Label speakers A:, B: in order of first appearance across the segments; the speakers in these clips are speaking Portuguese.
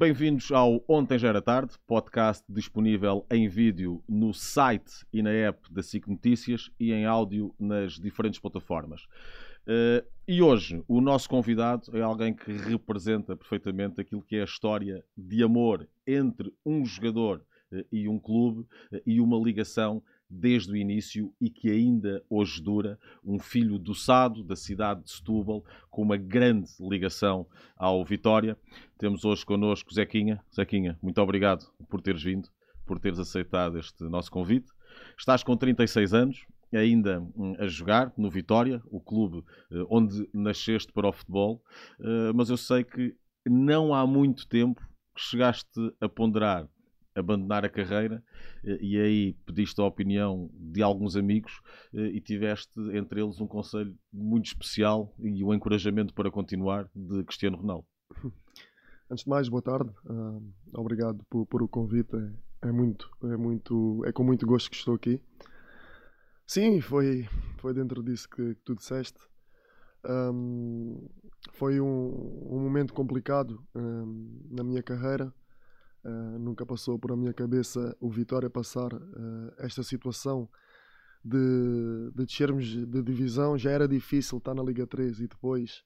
A: Bem-vindos ao Ontem Já Era Tarde, podcast disponível em vídeo no site e na app da SIC Notícias e em áudio nas diferentes plataformas. Uh, e hoje o nosso convidado é alguém que representa perfeitamente aquilo que é a história de amor entre um jogador uh, e um clube uh, e uma ligação desde o início e que ainda hoje dura, um filho do Sado, da cidade de Setúbal, com uma grande ligação ao Vitória. Temos hoje connosco Zequinha. Zequinha, muito obrigado por teres vindo, por teres aceitado este nosso convite. Estás com 36 anos, ainda hum, a jogar no Vitória, o clube eh, onde nasceste para o futebol, eh, mas eu sei que não há muito tempo que chegaste a ponderar abandonar a carreira eh, e aí pediste a opinião de alguns amigos eh, e tiveste entre eles um conselho muito especial e o um encorajamento para continuar de Cristiano Ronaldo.
B: Antes de mais, boa tarde. Uh, obrigado por, por, o convite. É, é, muito, é muito, é com muito gosto que estou aqui. Sim, foi, foi dentro disso que, que tu disseste. Um, foi um, um, momento complicado um, na minha carreira Uh, nunca passou por a minha cabeça o Vitória passar uh, esta situação de, de descermos de divisão. Já era difícil estar na Liga 3 e depois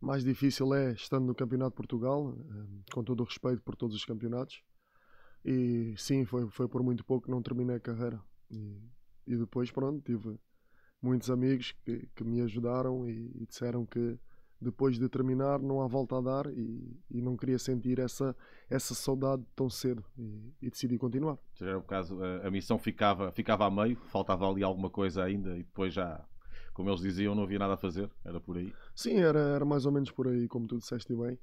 B: mais difícil é estando no Campeonato de Portugal, uh, com todo o respeito por todos os campeonatos. E sim, foi, foi por muito pouco que não terminei a carreira. E, e depois, pronto, tive muitos amigos que, que me ajudaram e, e disseram que depois de terminar não há volta a dar e, e não queria sentir essa, essa saudade tão cedo e, e decidi continuar.
A: Era o caso, a, a, missão ficava, ficava a meio, faltava ali alguma coisa ainda e depois já, como eles diziam, não havia nada a fazer, era por aí?
B: Sim, era, era mais ou menos por aí, como tu disseste bem,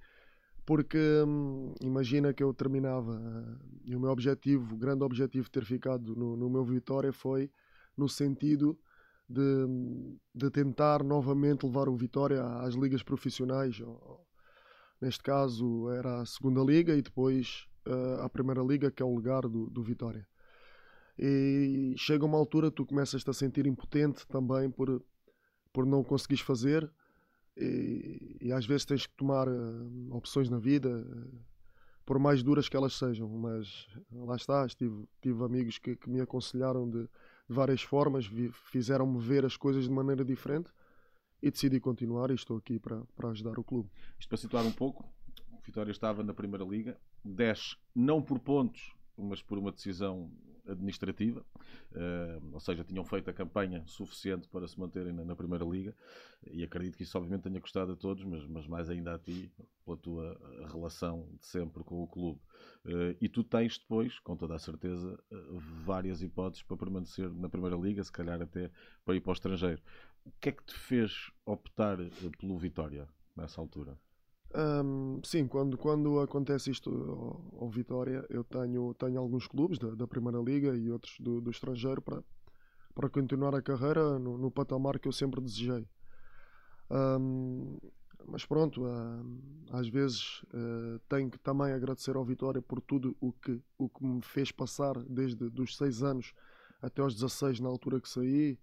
B: porque hum, imagina que eu terminava uh, e o meu objetivo, o grande objetivo de ter ficado no, no meu Vitória foi no sentido de, de tentar novamente levar o Vitória às ligas profissionais. Neste caso era a segunda liga e depois uh, a primeira liga, que é o lugar do, do Vitória. E chega uma altura tu começas-te a sentir impotente também por, por não conseguires fazer e, e às vezes tens que tomar uh, opções na vida, por mais duras que elas sejam, mas lá está, tive, tive amigos que, que me aconselharam de de várias formas, fizeram-me ver as coisas de maneira diferente e decidi continuar e estou aqui para, para ajudar o clube.
A: Isto para situar um pouco, o Vitória estava na Primeira Liga, desce não por pontos, mas por uma decisão administrativa, uh, ou seja, tinham feito a campanha suficiente para se manterem na, na, Primeira Liga e acredito que isso obviamente tenha custado a todos, mas, mas mais ainda a ti, pela tua relação de sempre com o clube. Uh, e tu tens depois, com toda a certeza, uh, várias hipóteses para permanecer na Primeira Liga, se calhar até para ir para o estrangeiro. O que é que te fez optar pelo Vitória nessa altura?
B: Um, sim, quando, quando acontece isto ao, ao, Vitória, eu tenho, tenho alguns clubes da, da Primeira Liga e outros do, do estrangeiro para, para continuar a carreira no, no patamar que eu sempre desejei. Um, mas pronto, uh, às vezes uh, tenho que também agradecer ao Vitória por tudo o que, o que me fez passar desde os 6 anos até aos 16 na altura que saí.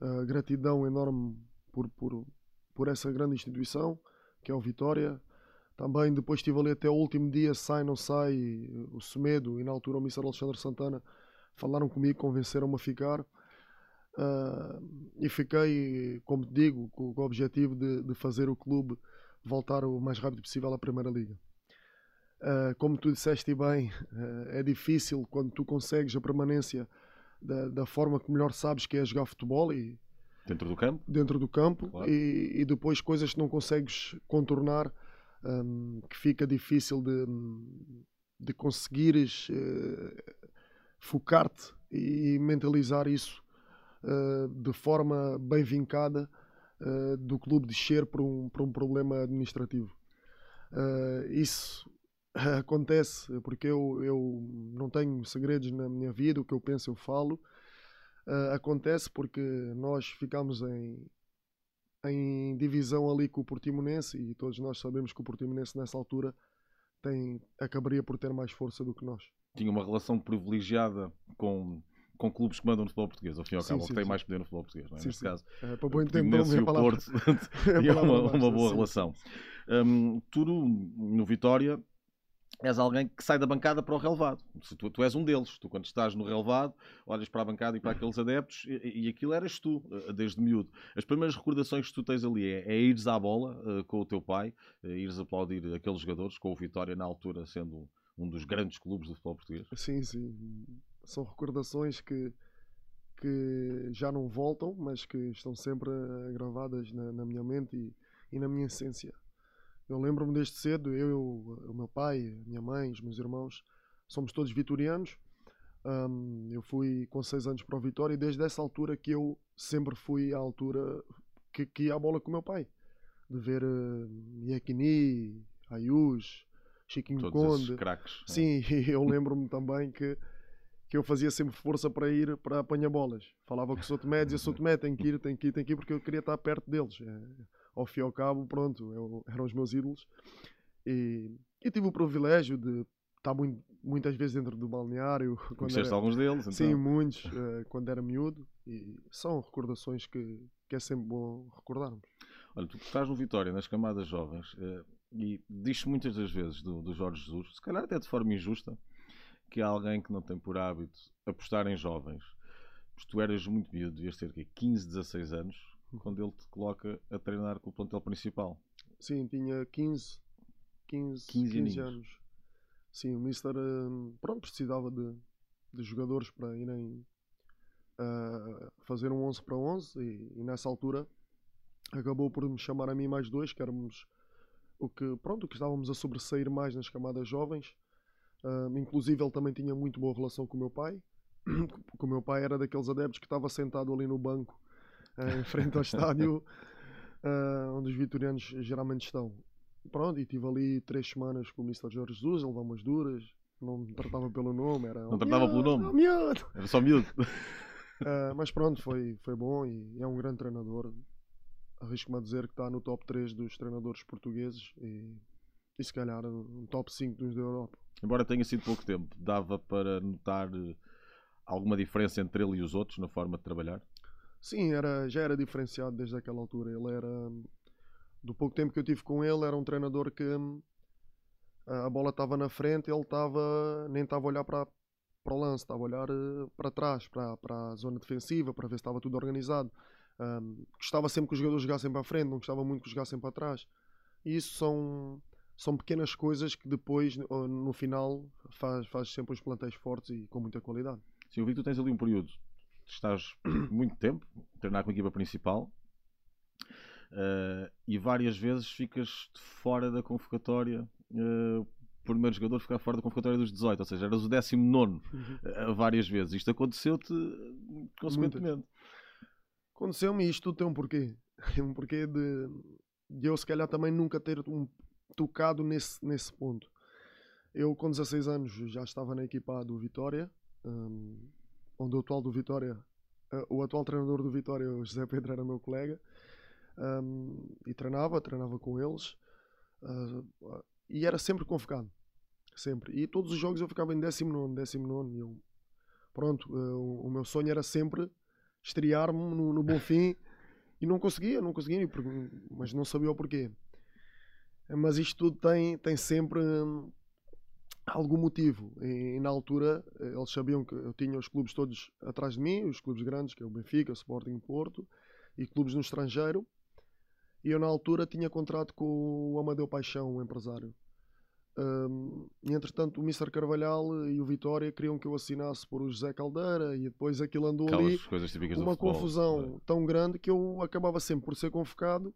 B: Uh, gratidão enorme por, por, por essa grande instituição que é o Vitória. Também depois estive ali até o último dia, sai, não sai, o Semedo e na altura o Mr. Alexandre Santana falaram comigo, convenceram-me a ficar. Uh, e fiquei, como te digo, com, com o objetivo de, de, fazer o clube voltar o mais rápido possível à Primeira Liga. Uh, como tu disseste bem, uh, é difícil quando tu consegues a permanência da, da, forma que melhor sabes que é jogar futebol e
A: Dentro do campo?
B: Dentro do campo claro. e, e, depois coisas que não consegues contornar, um, que fica difícil de, de conseguires uh, focar-te e mentalizar isso uh, de forma bem vincada uh, do clube descer por um, por um problema administrativo. isso acontece porque eu, eu não tenho segredos na minha vida, o que eu penso eu falo uh, acontece porque nós ficamos em, em divisão ali com o Portimonense e todos nós sabemos que o Portimonense nessa altura tem, acabaria por ter mais força do que nós.
A: Tinha uma relação privilegiada com, com clubes que mandam no futebol português, ao fim e ao cabo, que têm mais poder no futebol português, não é?
B: Sim,
A: Neste
B: sim.
A: caso,
B: é,
A: para
B: o Portimonense
A: e o Porto tinham uma, uma, boa relação. Um, tu, no Vitória, és alguém que sai da bancada para o relevado. Tu, tu, és um deles. Tu, quando estás no relevado, olhas para a bancada e para aqueles adeptos e, e aquilo eras tu, eh, desde miúdo. As primeiras recordações que tu tens ali é, é ires à bola uh, com o teu pai, uh, ires aplaudir aqueles jogadores, com o Vitória na altura sendo um, dos grandes clubes do futebol português.
B: Sim, sim. São recordações que, que já não voltam, mas que estão sempre gravadas na, na minha mente e, e na minha essência. Eu lembro-me desde cedo, eu, o meu pai, a minha mãe, os meus irmãos, somos todos vitorianos. Um, eu fui com 6 anos para o Vitória e desde essa altura que eu sempre fui à altura que, que ia à bola com o meu pai. De ver uh, Iekini, Ayus, Chiquinho
A: Todos
B: Conde.
A: craques.
B: É? Sim, eu lembro-me também que, que eu fazia sempre força para ir para apanhar bolas. Falava com o Sotomé, dizia Sotomé, tem que ir, tem que ir, tem que ir, porque eu queria estar perto deles. É, ao fim e ao cabo, pronto, eu, eram os meus ídolos. E, e tive o privilégio de estar muito, muitas vezes dentro do balneário.
A: Conheceste era, alguns deles? Então.
B: Sim, muitos, uh, quando era miúdo. E são recordações que, que é sempre bom recordarmos.
A: Olha, tu estás no Vitória, nas camadas jovens, uh, e diz muitas das vezes do, do Jorge Jesus, se calhar até de forma injusta, que há alguém que não tem por hábito apostar em jovens. Pois tu eras muito miúdo, devias ter 15, 16 anos, quando ele te coloca a treinar com o plantel principal.
B: Sim, tinha 15, 15, 15, 15 anos. Sim, o Mister hum, pronto, precisava de, de jogadores para irem uh, fazer um 11 para 11 e, e, nessa altura acabou por me chamar a mim mais dois, que éramos o que, pronto, que estávamos a sobressair mais nas camadas jovens. Uh, inclusive ele também tinha muito boa relação com o meu pai. Porque o meu pai era daqueles adeptos que estava sentado ali no banco em frente ao estádio uh, onde os vitorianos geralmente estão. Pronto, e tive ali três semanas com o Mr. Jorge Jesus, ele umas duras, não me tratava pelo nome, era.
A: Não tratava pelo nome?
B: Miúdo.
A: Era só miúdo.
B: Uh, mas pronto, foi, foi bom e é um grande treinador. Arrisco-me a dizer que está no top 3 dos treinadores portugueses e, e se calhar no top 5 dos da Europa.
A: Embora tenha sido pouco tempo, dava para notar alguma diferença entre ele e os outros na forma de trabalhar?
B: Sim, era, já era diferenciado desde aquela altura. Ele era. Do pouco tempo que eu tive com ele, era um treinador que a bola estava na frente, ele estava nem estava a olhar para, para o lance, estava a olhar eh, para trás, para, para a zona defensiva, para ver se estava tudo organizado. Um, gostava sempre que os jogadores jogassem para a frente, não gostava muito que jogassem para trás. E isso são, são pequenas coisas que depois, no final, faz, faz sempre os plantéis fortes e com muita qualidade.
A: Sim, eu vi que tu tens ali um período estás muito tempo a treinar com a equipa principal uh, e várias vezes ficas fora da convocatória. Uh, primeiro jogador ficar fora da convocatória dos 18, ou seja, eras o 19 uh, várias vezes. Isto aconteceu-te consequentemente.
B: Aconteceu-me isto tudo tem um porquê. Um porquê de, de eu, se calhar, também nunca ter um, tocado nesse, nesse ponto. Eu, com 16 anos, já estava na equipa do Vitória. Um, onde o atual do Vitória, uh, o atual treinador do Vitória, o José Pedro, era meu colega, um, e treinava, treinava com eles, uh, e era sempre convocado, sempre. E todos os jogos eu ficava em 19, 19, e eu, pronto, uh, o, o, meu sonho era sempre estrear-me no, no Bonfim, e não conseguia, não conseguia, mas não sabia o porquê. Mas isto tudo tem, tem sempre algum motivo. E, e, na altura eles sabiam que eu tinha os clubes todos atrás de mim, os clubes grandes, que é o Benfica, o Sporting Porto, e clubes no estrangeiro. E eu na altura tinha contrato com o Amadeu Paixão, o empresário. Um, e entretanto o Mr. Carvalhal e o Vitória queriam que eu assinasse por o José Caldeira e depois aquilo andou
A: Aquelas
B: ali uma confusão
A: é?
B: tão grande que eu acabava sempre por ser convocado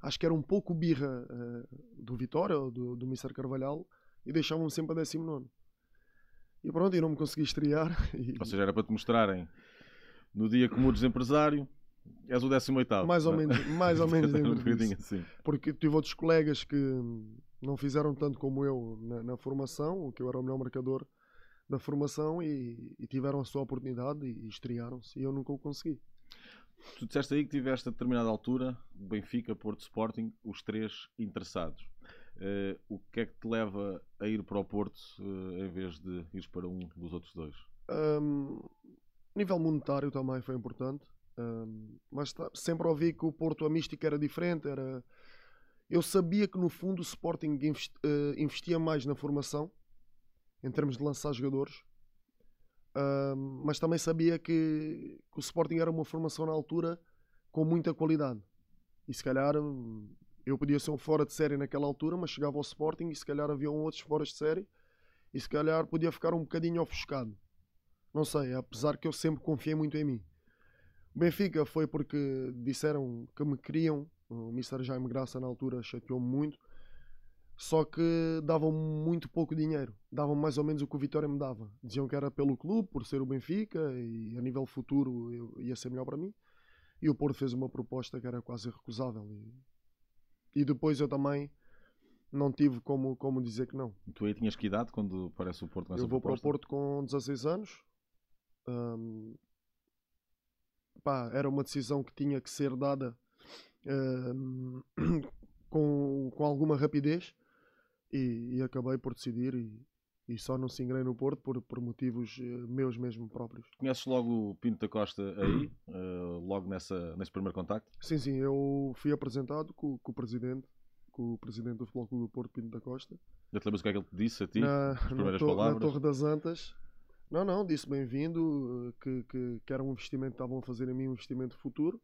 B: acho que era um pouco birra uh, do Vitória ou do, do Mr. Carvalhal e deixavam-me sempre a 19. E pronto, e não me consegui estrear. E...
A: Ou seja, era para te mostrarem no dia que mudes empresário, és o 18.
B: Mais ou é? menos, mais ou menos dentro disso. Assim. Porque tive outros colegas que não fizeram tanto como eu na, na formação, que eu era o melhor marcador da formação e, e tiveram a sua oportunidade e, e estrearam-se e eu nunca o consegui.
A: Tu disseste aí que tiveste a determinada altura, Benfica, Porto Sporting, os três interessados. Uh, o que é que te leva a ir para o Porto uh, em vez de ir para um dos outros dois?
B: Um, nível monetário também foi importante, um, mas tá, sempre ouvi que o Porto a mística era diferente. Era... Eu sabia que no fundo o Sporting uh, investia mais na formação em termos de lançar jogadores. Uh, mas também sabia que, que, o Sporting era uma formação na altura com muita qualidade. E se calhar eu podia ser um fora de série naquela altura, mas chegava ao Sporting e se calhar haviam outros fora de série e se calhar podia ficar um bocadinho ofuscado. Não sei, apesar que eu sempre confiei muito em mim. O Benfica foi porque disseram que me queriam, o Mr. Jaime Graça na altura chateou-me muito, só que davam muito pouco dinheiro, davam mais ou menos o que o Vitória me dava. Diziam que era pelo clube, por ser o Benfica e a nível futuro ia ser melhor para mim. E o Porto fez uma proposta que era quase irrecusável. E, e depois eu também não tive como, como dizer que não.
A: Tu aí tinhas que idade quando parece o Porto com
B: essa Eu vou proposta? para o Porto com 16 anos. Um, pá, era uma decisão que tinha que ser dada um, com, com alguma rapidez e, e, acabei por decidir e, e só não se ingrei no Porto por, por motivos uh, meus mesmo próprios.
A: Conheces logo o Pinto da Costa aí, uh, logo nessa, nesse primeiro contacto?
B: Sim, sim, eu fui apresentado com, com o presidente, com o presidente do Futebol Clube do Porto, Pinto da Costa.
A: Já te lembras o que é que ele te disse a ti?
B: Na, as primeiras na, palavras? na Torre das Antas. Não, não, disse bem-vindo, eh, que, que, que, era um investimento, estavam a fazer em mim um investimento futuro,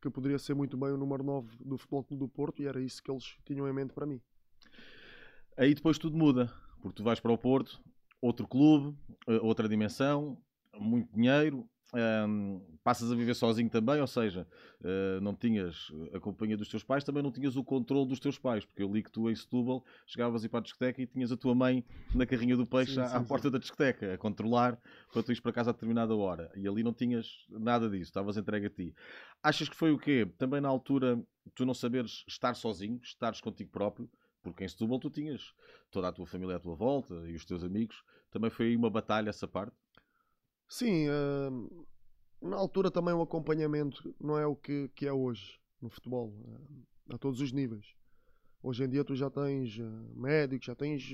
B: que poderia ser muito bem o número 9 do Futebol Clube do Porto e era isso que eles tinham em mente para mim.
A: Aí depois tudo muda porque tu vais para o Porto, outro clube, eh, outra dimensão, muito dinheiro, um, passas a viver sozinho também, ou seja, uh, não tinhas a companhia dos teus pais, também não tinhas o controle dos teus pais, porque eu li que tu em Setúbal chegavas a ir para a discoteca e tinhas a tua mãe na carrinha do peixe sim, à, sim, à, porta sim. da discoteca, a controlar para tu ires para casa a determinada hora. E ali não tinhas nada disso, estavas entregue a ti. Achas que foi o quê? Também na altura tu não saberes estar sozinho, estares contigo próprio, porque em Setúbal tu tinhas toda a tua família à tua volta e os teus amigos. Também foi uma batalha essa parte?
B: Sim, uh, na altura também o acompanhamento não é o que, que é hoje no futebol, uh, a todos os níveis. Hoje em dia tu já tens uh, médicos, já tens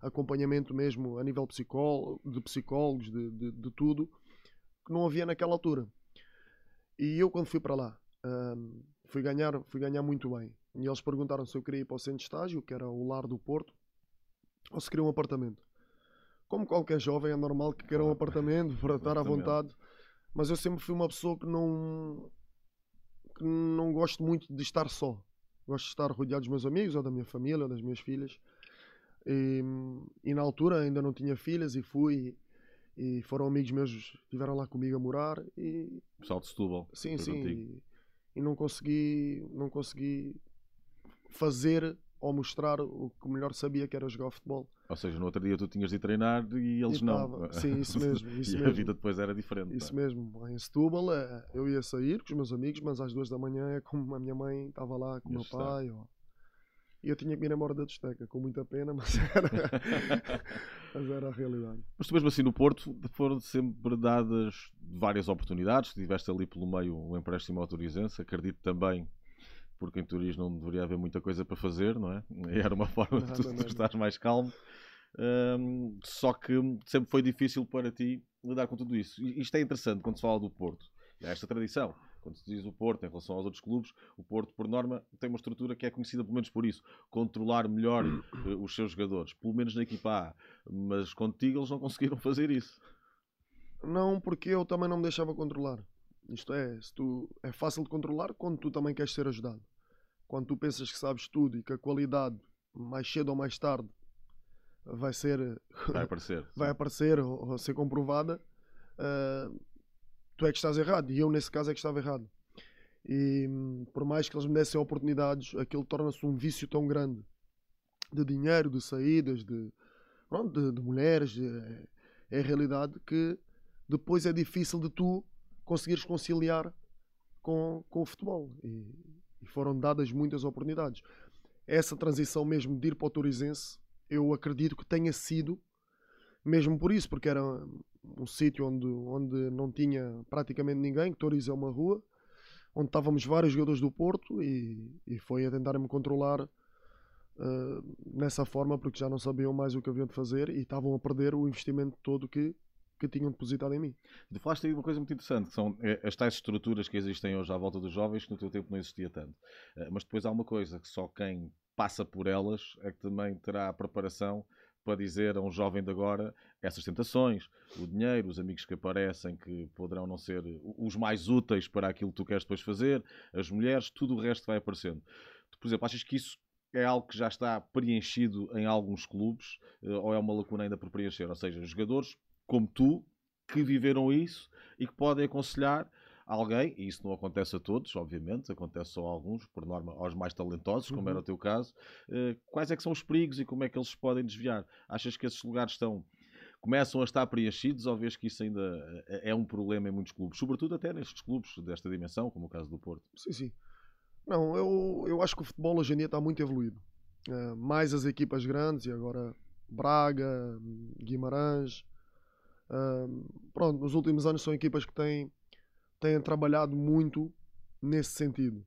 B: acompanhamento mesmo a nível de psicólogos, de, de, de, tudo, que não havia naquela altura. E eu quando fui para lá, fui, ganhar, fui ganhar muito bem. E eles perguntaram se eu queria ir para o centro de estágio, que era o lar do Porto, ou se queria um apartamento. Como qualquer jovem, é normal que queira um apartamento para estar à vontade. Mas eu sempre fui uma pessoa que não, que não gosto muito de estar só. Gosto de estar rodeado dos meus amigos, ou da minha família, ou das minhas filhas. E, e na altura ainda não tinha filhas e fui e foram amigos meus estiveram lá comigo a morar e
A: pessoal de Setúbal
B: sim sim e, não consegui não consegui fazer ou mostrar o que melhor sabia que era jogar futebol.
A: Ou seja, no outro dia tu tinhas de treinar e eles e não.
B: Sim, isso mesmo. Isso
A: e
B: mesmo.
A: a vida depois era diferente.
B: Isso mesmo. Em Setúbal eh, eu ia sair com os meus amigos, mas às duas da manhã é como a minha mãe estava lá com o meu pai. Ou... E eu tinha que ir embora da discoteca, com muita pena, mas era, mas era a realidade.
A: Mas tu mesmo assim no Porto foram sempre dadas várias oportunidades. Tiveste ali pelo meio um empréstimo ao Turizense, acredito também porque em turismo não deveria haver muita coisa para fazer, não é? Era uma forma de tu, tu estar mais calmo. Um, só que sempre foi difícil para ti lidar com tudo isso. E isto é interessante quando se fala do Porto. Há esta tradição. Quando se diz o Porto em relação aos outros clubes, o Porto, por norma, tem uma estrutura que é conhecida pelo menos por isso. Controlar melhor eh, os seus jogadores. Pelo menos na equipa A. Mas contigo eles não conseguiram fazer isso.
B: Não, porque eu também não me deixava controlar. Isto é, se tu, é fácil de controlar quando tu também queres ser ajudado. Quando tu pensas que sabes tudo e que a qualidade, mais cedo ou mais tarde, vai ser.
A: Vai aparecer.
B: vai aparecer ou, ou ser comprovada, uh, tu é que estás errado. E eu, nesse caso, é que estava errado. E por mais que eles me dessem oportunidades, aquilo torna-se um vício tão grande de dinheiro, de saídas, de, pronto, de, de mulheres. De, é, é a realidade que depois é difícil de tu conseguires conciliar com, com o futebol. E, e, foram dadas muitas oportunidades. Essa transição mesmo de ir para o Turizense, eu acredito que tenha sido mesmo por isso, porque era um sítio onde, onde não tinha praticamente ninguém, que Toriz é uma rua, onde estávamos vários jogadores do Porto e, e foi a tentar-me controlar uh, nessa forma, porque já não sabiam mais o que haviam de fazer e estavam a perder o investimento todo que, que tinham depositado em mim.
A: Tu falaste aí uma coisa muito interessante, que são eh, as tais estruturas que existem hoje à volta dos jovens, que no teu tempo não existia tanto. Eh, mas depois há uma coisa, que só quem passa por elas é que também terá a preparação para dizer a um jovem de agora essas tentações, o dinheiro, os amigos que aparecem que poderão não ser os mais úteis para aquilo que tu queres depois fazer, as mulheres, tudo o resto vai aparecendo. Tu, por exemplo, achas que isso é algo que já está preenchido em alguns clubes eh, ou é uma lacuna ainda por preencher? Ou seja, jogadores como tu que viveram isso e que podem aconselhar alguém, e isso não acontece a todos, obviamente, acontece só a alguns, por norma aos mais talentosos, como uhum. era o teu caso, uh, quais é que são os perigos e como é que eles podem desviar? Achas que esses lugares estão começam a estar preenchidos ou vês que isso ainda é, é um problema em muitos clubes, sobretudo até nestes clubes desta dimensão, como o caso do Porto?
B: Sim, sim. Não, eu, eu acho que o futebol hoje em dia está muito evoluído. Uh, mais as equipas grandes e agora Braga, Guimarães. Uh, pronto, nos últimos anos são equipas que têm têm trabalhado muito nesse sentido.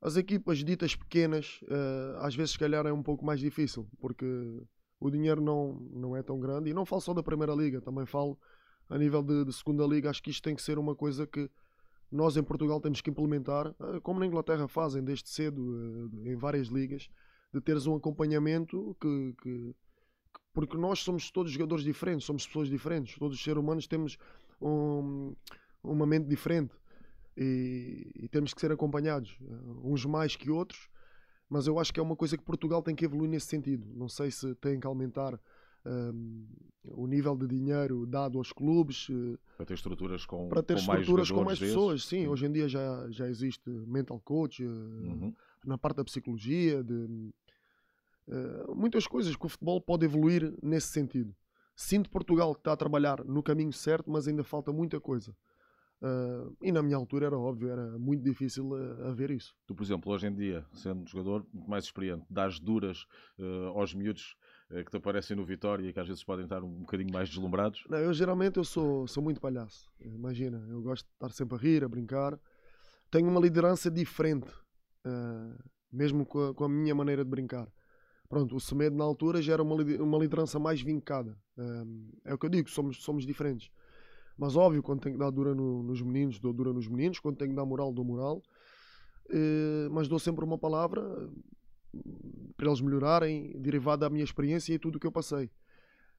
B: As equipas ditas pequenas, uh, às vezes, se calhar, é um pouco mais difícil, porque o dinheiro não, não é tão grande. E não falo só da Primeira Liga, também falo a nível de, de Segunda Liga. Acho que isto tem que ser uma coisa que nós em Portugal temos que implementar, uh, como na Inglaterra fazem desde cedo, uh, em várias ligas, de teres um acompanhamento que, que porque nós somos todos jogadores diferentes, somos pessoas diferentes, todos os seres humanos temos um, uma mente diferente e, e, temos que ser acompanhados, eh, uns mais que outros, mas eu acho que é uma coisa que Portugal tem que evoluir nesse sentido. Não sei se tem que aumentar um, o nível de dinheiro dado aos clubes
A: uh, para ter estruturas com,
B: para ter
A: com
B: estruturas
A: mais
B: com mais pessoas. Sim, sim, hoje em dia já, já existe mental coach uh, uhum. na parte da psicologia, de uh, muitas coisas que o futebol pode evoluir nesse sentido. Sinto Portugal que está a trabalhar no caminho certo, mas ainda falta muita coisa. Uh, e na minha altura era óbvio, era muito difícil uh, a ver isso.
A: Tu, por exemplo, hoje em dia, sendo um jogador muito mais experiente, dás duras uh, aos miúdos que te aparecem no Vitória e que às vezes podem estar um bocadinho mais deslumbrados?
B: Não, eu geralmente eu sou, sou muito palhaço. Imagina, eu gosto de estar sempre a rir, a brincar. Tenho uma liderança diferente, mesmo com a, com a, minha maneira de brincar. Pronto, o Semedo na altura já era uma, uma liderança mais vincada. é o que eu digo, somos, somos diferentes. Mas óbvio, quando tenho que dar dura no, nos meninos, dou dura nos meninos. Quando tenho que dar moral, dou moral. Uh, mas dou sempre uma palavra para eles melhorarem, derivada da minha experiência e tudo o que eu passei.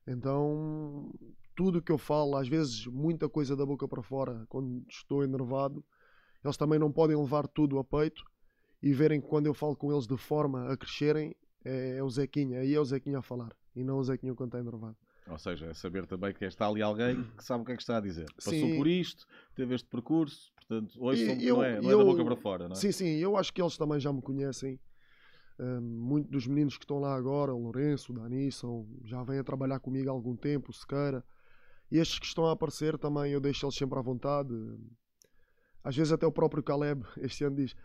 B: Então, tudo o que eu falo, às vezes muita coisa da boca para fora, quando estou enervado, eles também não podem levar tudo a peito e verem que quando eu falo com eles de forma a crescerem, é, é o Zequinha, aí é o Zequinha a falar e não o Zequinha quando está enervado.
A: Ou seja, é saber também que está ali alguém que sabe o que é que está a dizer. Passou sim. por isto, teve este percurso, portanto, hoje eu, não, é, não eu, é da boca para fora, não é?
B: Sim, sim, eu acho que eles também já me conhecem. Um, Muitos dos meninos que estão lá agora, o Lourenço, o Dani, são, já vêm a trabalhar comigo há algum tempo, o Sequeira. E estes que estão a aparecer também eu deixo eles sempre à vontade. Às vezes até o próprio Caleb este ano diz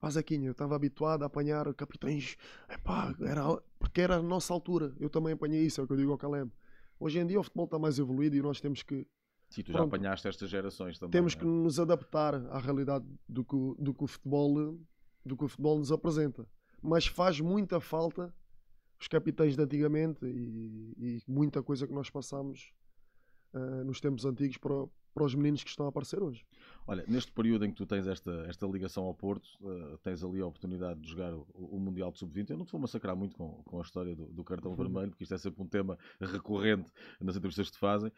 B: Pá, Zequinha, eu estava habituado a apanhar capitães, epá, era, porque era a nossa altura. Eu também apanhei isso, é o que eu digo ao Caleb. Hoje em dia o futebol está mais evoluído e nós temos que.
A: Sim, tu já pronto, apanhaste estas gerações também.
B: Temos é? que nos adaptar à realidade do que, do que, o futebol, do que o futebol nos apresenta. Mas faz muita falta os capitães de antigamente e, e muita coisa que nós passamos uh, nos tempos antigos para, para os meninos que estão a aparecer hoje.
A: Olha, neste período em que tu tens esta, esta ligação ao Porto, uh, tens ali a oportunidade de jogar o, o Mundial de Sub-20. Eu não te vou massacrar muito com, com a história do, do cartão uhum. vermelho, porque isto é sempre um tema recorrente nas entrevistas que te fazem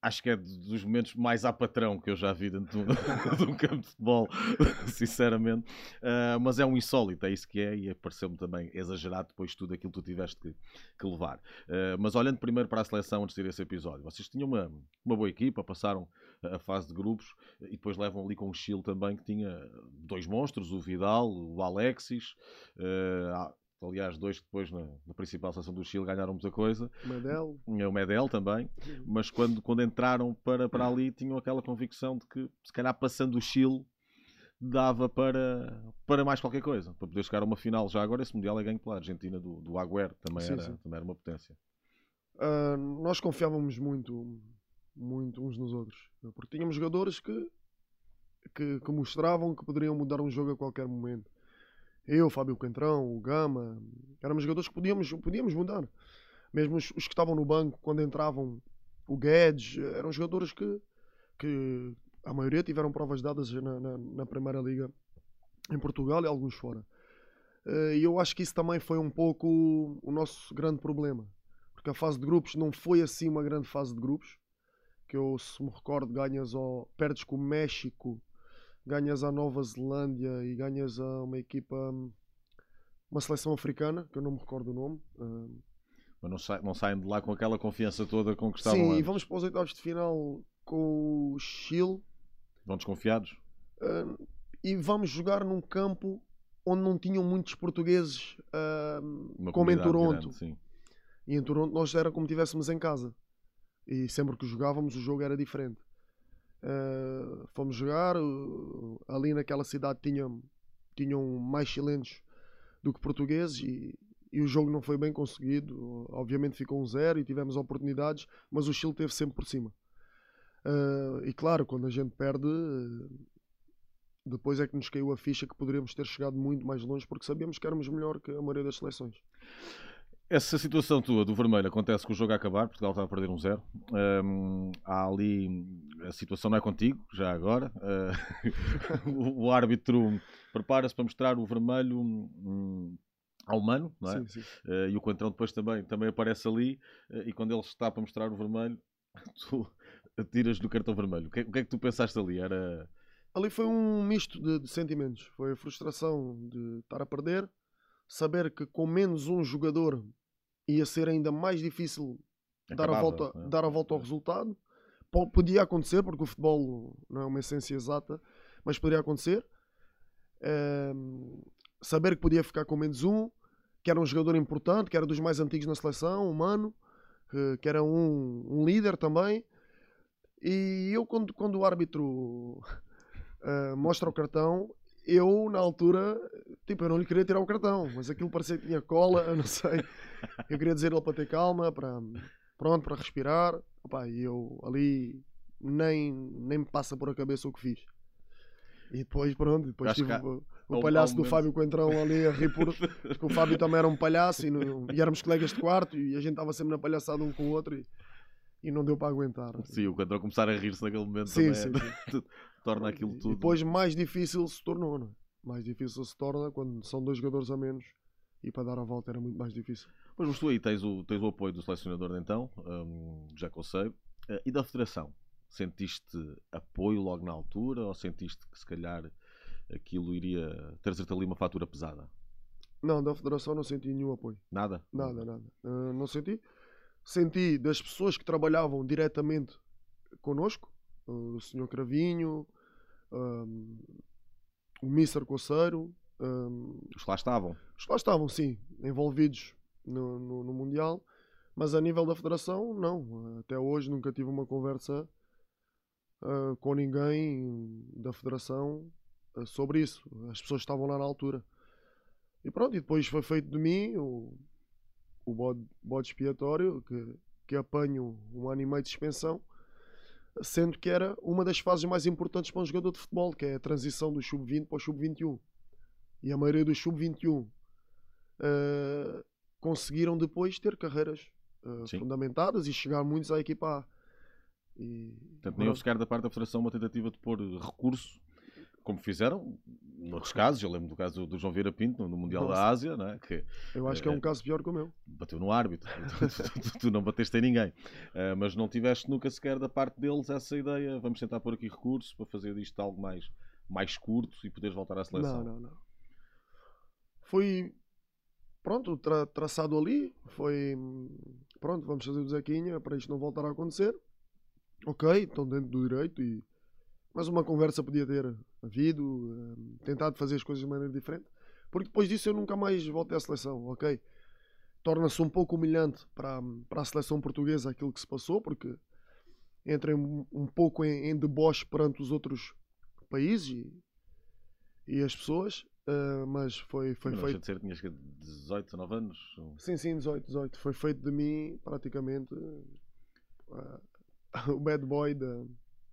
A: acho que é dos momentos mais a patrão que eu já vi dentro de um, campo de futebol, sinceramente. Uh, mas é um insólito, é isso que é, e pareceu-me também exagerado depois de tudo aquilo que tu tiveste que, que levar. Uh, mas olhando primeiro para a seleção antes de ir esse episódio, vocês tinham uma, uma boa equipa, passaram a fase de grupos e depois levam ali com o Chile também, que tinha dois monstros, o Vidal, o Alexis. Uh, aliás, dois depois na, na, principal seleção do Chile ganharam muita coisa.
B: Medel.
A: O Medel também. Mas quando, quando entraram para, para ali, tinham aquela convicção de que, se calhar, passando o Chile, dava para, para mais qualquer coisa. Para poder chegar a uma final. Já agora, esse Mundial é ganho pela Argentina do, do Agüero, também, sim, era, sim. também era uma potência.
B: Uh, nós confiávamos muito, muito uns nos outros. Porque tínhamos jogadores que, que, que mostravam que poderiam mudar um jogo a qualquer momento eu, Fábio Cantrão, o Gama, éramos jogadores que podíamos, podíamos mudar. Mesmo os, os que estavam no banco, quando entravam, o Guedes, eram jogadores que, que a maioria tiveram provas dadas na, na, na Primeira Liga em Portugal e alguns fora. Eh, e eu acho que isso também foi um pouco o nosso grande problema. Porque a fase de grupos não foi assim uma grande fase de grupos. Que eu, se me recordo, ganhas ao. perdes com o México, ganhas a Nova Zelândia e ganhas a uma equipa. uma seleção africana, que eu não me recordo o nome. Uh,
A: mas não, sa não saem de lá com aquela confiança toda com que estavam
B: Sim,
A: antes.
B: e vamos para os oitavos de final com o Chile.
A: Vão desconfiados?
B: Uh, e vamos jogar num campo onde não tinham muitos portugueses uh, como em Toronto.
A: Grande,
B: e em Toronto nós era como estivéssemos em casa. E sempre que jogávamos o jogo era diferente. Uh, fomos jogar, uh, ali naquela cidade tinham, tinham mais chilenos do que portugueses e, e o jogo não foi bem conseguido. Obviamente ficou um zero e tivemos oportunidades, mas o Chile teve sempre por cima. Uh, e claro, quando a gente perde, depois é que nos caiu a ficha que poderíamos ter chegado muito mais longe porque sabíamos que éramos melhor que a maioria das seleções.
A: Essa situação tua do vermelho acontece com o jogo a acabar, Portugal está a perder um zero. Um, há ali. A situação não é contigo, já agora. Uh, o, árbitro prepara-se para mostrar o vermelho um, ao humano, não é?
B: Sim, sim.
A: Uh, e o Coentrão depois também, também aparece ali. Uh, e quando ele está para mostrar o vermelho, tu tiras do cartão vermelho. O que, é, o que é que tu pensaste ali? Era.
B: Ali foi um misto de, de sentimentos. Foi a frustração de estar a perder saber que com menos um jogador ia ser ainda mais difícil dar a, volta, é? dar a volta ao resultado. Podia acontecer, porque o futebol não é uma essência exata, mas poderia acontecer. É, saber que podia ficar com menos um, que era um jogador importante, que era dos mais antigos na seleção, humano, que, que era um, um líder também. E eu, quando, quando o árbitro uh, mostra o cartão, eu, na altura, tipo, eu não lhe queria tirar o cartão, mas aquilo parecia que tinha cola, eu não sei. Eu queria dizer ele para ter calma, para, pronto, para respirar. Opa, e eu ali nem, nem me passa por a cabeça o que fiz. E depois, pronto, depois tive o, o palhaço do Fábio Coentrão ali a rir por. Porque o Fábio também era um palhaço e, no, e éramos colegas de quarto e a gente estava sempre na palhaçada um com o outro. E, e não deu para aguentar.
A: Sim, o Coentrão começar a rir-se naquele momento
B: sim,
A: também
B: sim,
A: é, sim. torna aquilo tudo.
B: E depois mais difícil se tornou, não é? Mais difícil se torna quando são dois jogadores a menos e para dar a volta era muito mais difícil.
A: Pois, mas tu aí tens o, tens o apoio do selecionador de então, um, já que eu sei, uh, e da federação? Sentiste apoio logo na altura ou sentiste que se calhar aquilo iria trazer-te ali uma fatura pesada?
B: Não, da federação não senti nenhum apoio.
A: Nada?
B: Nada, nada. Uh, não senti. Senti das pessoas que trabalhavam diretamente connosco, o Sr. Cravinho, um, o Mister Coceiro. Um,
A: os que lá estavam?
B: Os que lá estavam, sim, envolvidos no, no, no, Mundial, mas a nível da Federação, não. Até hoje nunca tive uma conversa uh, com ninguém da Federação uh, sobre isso. As pessoas estavam lá na altura. E pronto, e depois foi feito de mim o, o bode, bode expiatório, que, que apanho um ano e meio de suspensão sendo que era uma das fases mais importantes para um jogador de futebol, que é a transição do sub-20 para o sub-21. E a maioria dos sub-21 uh, conseguiram depois ter carreiras uh, fundamentadas e chegar muitos à equipa A.
A: E, Portanto, nem houve sequer da parte da Federação uma tentativa de pôr recurso como fizeram noutros casos, eu lembro do caso do João Vieira Pinto no Mundial Nossa. da Ásia, não é? que,
B: eu acho que é um caso pior que o meu.
A: Bateu no árbitro, tu, tu, tu, não bateste em ninguém, uh, mas não tiveste nunca sequer da parte deles essa ideia, vamos tentar pôr aqui recursos para fazer disto algo mais, mais curto e poderes voltar à seleção.
B: Não, não, não. Foi, pronto, tra traçado ali, foi, pronto, vamos fazer o Zequinha para isto não voltar a acontecer. Ok, estão dentro do direito e mas uma conversa podia ter havido, um, tentado fazer as coisas de maneira diferente, porque depois disso eu nunca mais voltei à seleção, ok? Torna-se um pouco humilhante para, para a seleção portuguesa aquilo que se passou, porque entra um, um pouco em, em deboche perante os outros países e, e as pessoas, uh, mas foi, foi
A: não
B: feito.
A: De ser, tinhas 18, 19 anos?
B: Sim, sim, 18, 18. Foi feito de mim praticamente uh, o bad boy da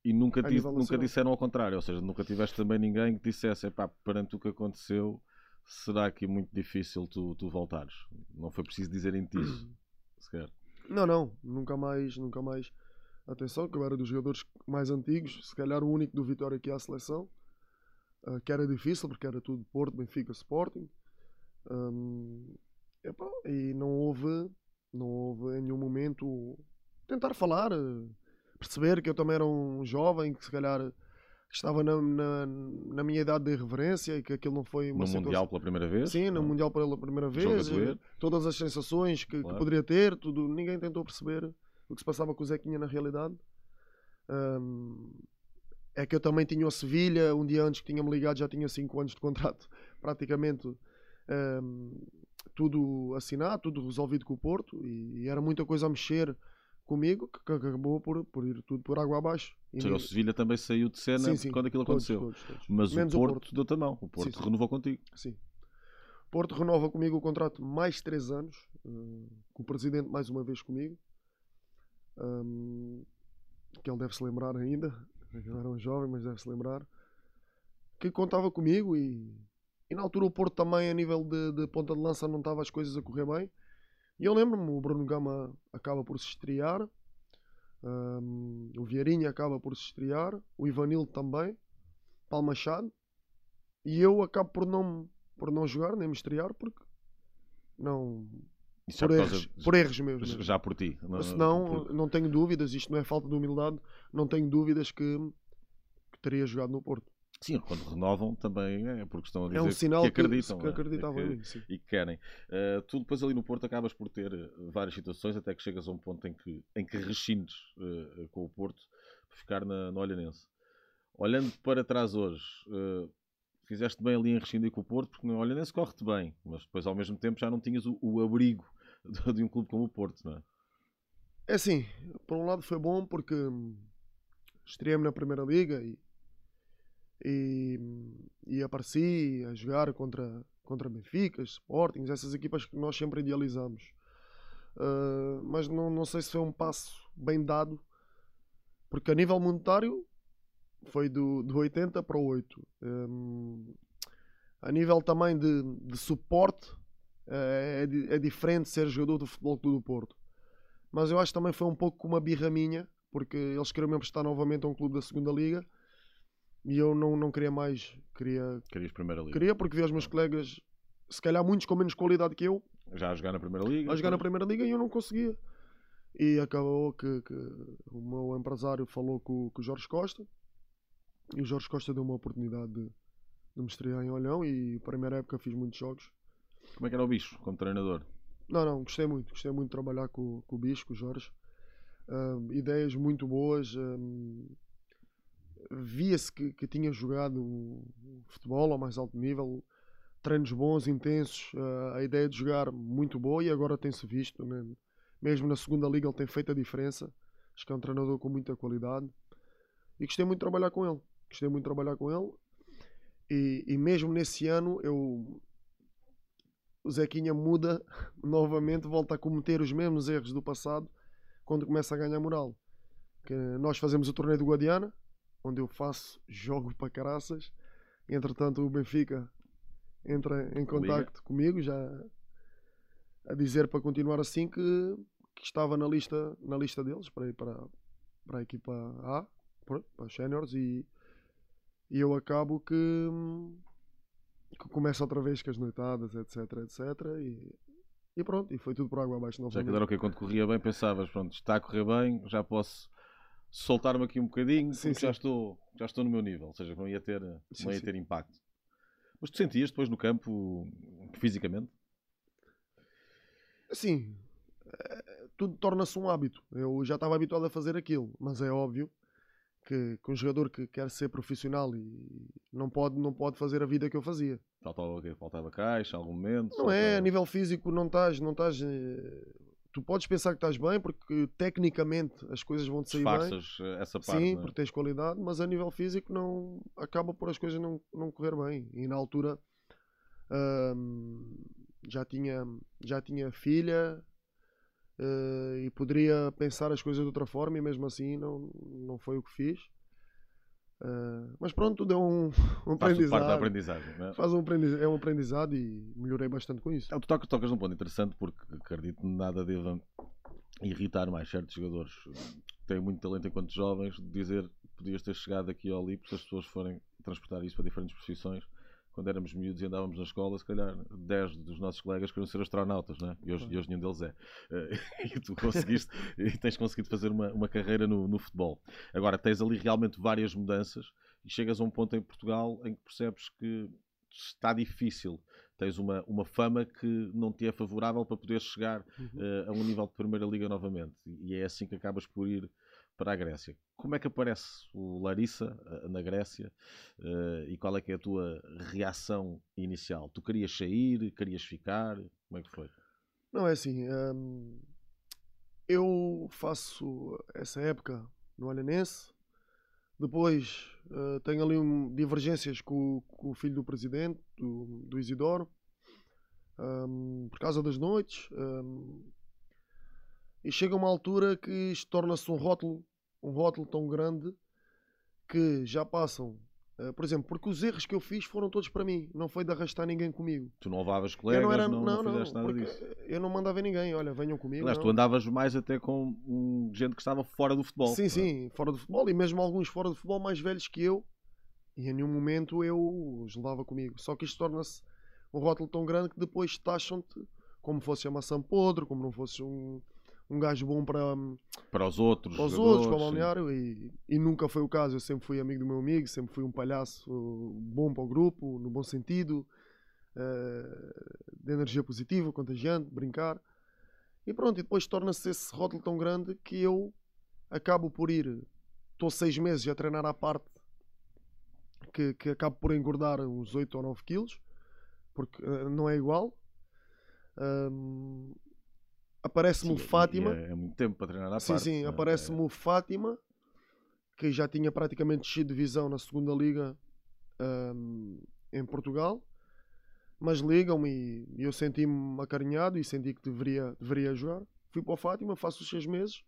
A: e nunca, nunca disseram ao contrário, ou seja, nunca tiveste também ninguém que dissesse, pá, perante o que aconteceu, será que é muito difícil tu, tu voltares? Não foi preciso dizer em ti, sequer.
B: Não, não, nunca mais, nunca mais. Atenção, que eu era dos jogadores mais antigos, se calhar o único do Vitória que à seleção, uh, que era difícil, porque era tudo Porto, Benfica, Sporting. Um, epá, e não houve não houve em nenhum momento tentar falar, eh, perceber que eu também era um jovem que se calhar estava na, na, na minha idade de irreverência e que aquilo não foi uma
A: No
B: situação-
A: Mundial pela primeira vez?
B: Sim, no. Mundial pela primeira vez, eh, todas as sensações que, que
A: Claro.
B: poderia ter, tudo, ninguém tentou perceber o que se passava com o Zequinha na realidade. Ahm, é que eu também tinha o Sevilha, um dia antes que tinha-me ligado, já tinha 5 anos de contrato, praticamente ahm, tudo assinado, tudo resolvido com o Porto, e, e era muita coisa a mexer comigo que, acabou por, por ir tudo por água abaixo.
A: Seja, o Sevilha também saiu de cena
B: Sim, sim,
A: quando aquilo
B: todos,
A: aconteceu.
B: todos, todos.
A: Mas
B: Menos
A: o Porto, deu-te a mão. O Porto
B: Sim,
A: renovou contigo.
B: Sim. Porto renova comigo o contrato mais três anos, eh, com o presidente mais uma vez comigo. Ahm, que ele deve se lembrar ainda, eu era um jovem, mas deve se lembrar. Que contava comigo e, e na altura o Porto também, a nível de, de ponta de lança, não estava as coisas a correr bem. E eu lembro-me, o Bruno Gama acaba por se estrear, ahm, o Vieirinha acaba por se estrear, o Ivanildo também, Paulo Machado, e eu acabo por não, por não jogar, nem me estrear, porque não.
A: Isso já
B: Por erros, por erros meus. mesmo.
A: já por ti. não-
B: Senão,
A: por-
B: não tenho dúvidas, isto não é falta de humildade, não tenho dúvidas que, que teria jogado no Porto.
A: Sim, quando renovam também é porque estão a dizer
B: É um sinal
A: que acreditam.
B: que
A: é?
B: acreditavam
A: E que-
B: em mim. Sim.
A: e que querem. Uh, tu depois ali no Porto acabas por ter uh, várias situações até que chegas a um ponto em que, em que rescindes uh, com o Porto por ficar na, no Olhanense. Olhando para trás hoje, uh, fizeste bem ali em rescindir com o Porto porque no Olhanense corre-te bem, mas depois ao mesmo tempo já não tinhas o, o abrigo de, de um clube como o Porto, não é?
B: É assim, por um lado foi bom porque hum, estreiei-me na Primeira Liga e, e, e apareci a jogar contra, contra Benfica, Sporting, essas equipas que nós sempre idealizamos. Uh, mas não, não sei se foi um passo bem dado, porque a nível monetário foi do, do 80 para o 8. Um, a nível também de, de suporte, é, di- é diferente ser jogador do Futebol Clube do Porto. Mas eu acho que também foi um pouco uma birra minha, porque eles queriam me emprestar novamente a um clube da segunda liga e eu não, não queria mais. Queria,
A: Querias Primeira Liga.
B: queria porque vi os meus colegas, se calhar muitos com menos qualidade que eu,
A: Já a jogar na Primeira Liga.
B: a jogar na primeira liga e eu não conseguia. E acabou que, que o meu empresário falou com, com o Jorge Costa e o Jorge Costa deu uma oportunidade de, de me estrear em Olhão e primeira época fiz muitos jogos.
A: Como é que era o bicho como treinador?
B: Não, não, gostei muito. Gostei muito de trabalhar com, com o Bicho, com o Jorge. Ahm, ideias muito boas. Via-se que, que tinha jogado futebol ao mais alto nível. Treinos bons, intensos. ah, a ideia de jogar muito boa e agora tem-se visto. né? Mesmo na segunda liga ele tem feito a diferença. Acho que é um treinador com muita qualidade. E gostei muito de trabalhar com ele. Gostei muito de trabalhar com ele. E, e mesmo nesse ano eu o Zequinha muda novamente, volta a cometer os mesmos erros do passado quando começa a ganhar moral. Que nós fazemos o torneio do Guadiana, onde eu faço jogo para caraças. Entretanto, o Benfica entra em contacto comigo, já a dizer para continuar assim que, que estava na lista, na lista deles para ir para, para a equipa A, para os séniores, e, e eu acabo que, que começa outra vez com as noitadas, etc, etc, e, e pronto, e foi tudo por água abaixo
A: Já que era o que quando corria bem pensavas, pronto, está a correr bem, já posso soltar-me aqui um bocadinho,
B: Sim,
A: porque já
B: sim.
A: estou, já estou no meu nível, ou seja, não ia ter,
B: Sim,
A: não ia
B: sim.
A: ter impacto. Mas tu sentias depois no campo, fisicamente?
B: Assim, eh, tudo torna-se um hábito. Eu já estava habituado a fazer aquilo, mas é óbvio que, que um jogador que quer ser profissional e não pode, não pode fazer a vida que eu fazia.
A: Faltava? Faltava caixa, algum momento?
B: Não é,
A: Faltava-
B: a nível físico não estás, não estás. Tu podes pensar que estás bem porque tecnicamente as coisas vão te sair bem.
A: Disfarças eh, essa parte,
B: Sim,
A: não é?
B: porque tens qualidade, mas a nível físico não acaba por as coisas não, não correr bem. E na altura ahm, já, tinha, já tinha filha eh, e poderia pensar as coisas de outra forma e mesmo assim não, não foi o que fiz. Ah, mas pronto, tudo é um, um
A: tudo parte da
B: aprendizado.
A: aprendizagem, não é?
B: Faz um aprendiz, é um aprendizado e melhorei bastante com isso.
A: Tu tocas, tocas num ponto interessante porque acredito que nada deva irritar mais certos jogadores que têm muito talento enquanto jovens dizer que podias ter chegado aqui ou ali porque se as pessoas forem transportar isso para diferentes profissões quando éramos miúdos e andávamos na escola, se calhar 10 dos nossos colegas queriam ser astronautas, né? e, hoje, e hoje nenhum deles é. Eh, e tu conseguiste, e tens conseguido fazer uma, uma carreira no, no futebol. Agora, tens ali realmente várias mudanças e chegas a um ponto em Portugal em que percebes que está difícil. Tens uma, uma fama que não te é favorável para poder chegar uhum. uh, a um nível de Primeira Liga novamente. E é assim que acabas por ir para a Grécia. Como é que aparece o Larissa uh, na Grécia uh, e qual é que é a tua reação inicial? Tu querias sair, querias ficar? Como é que foi?
B: Não, é assim. Hum, eu faço essa época no Olhanense, depois uh, tenho ali um, divergências com, com, o filho do presidente, do, do Isidoro, um, por causa das noites. Um, e chega uma altura que isto torna-se um rótulo, um rótulo tão grande que já passam Uh, por exemplo, porque os erros que eu fiz foram todos para mim, não foi de arrastar ninguém comigo.
A: Tu não levavas colegas, eu não, era, não, não, não fizeste nada disso.
B: Eu não mandava ninguém, olha, venham comigo.
A: Aliás, tu andavas mais até com um, gente que estava fora do futebol.
B: Sim, sim, fora do futebol e mesmo alguns fora do futebol mais velhos que eu. E em nenhum momento eu os levava comigo. Só que isto torna-se um rótulo tão grande que depois taxam-te como fosse a maçã podre, como não fosse um, um gajo bom para,
A: para os outros,
B: para os outros, para o balneário e, e, nunca foi o caso. Eu sempre fui amigo do meu amigo, sempre fui um palhaço bom para o grupo, no bom sentido, uh, de energia positiva, contagiante, brincar. E pronto, e depois torna-se esse rótulo tão grande que eu acabo por ir, estou seis meses a treinar à parte, que, que acabo por engordar uns 8 ou 9 quilos, porque uh, não é igual. Um, aparece-me o Fátima.
A: É, é, muito tempo para treinar à
B: sim,
A: parte.
B: Sim, sim, aparece-me é. o Fátima, que já tinha praticamente descido de divisão na segunda liga um, em Portugal. Mas ligam-me e eu senti-me acarinhado e senti que deveria, deveria jogar. Fui para o Fátima, faço os seis meses.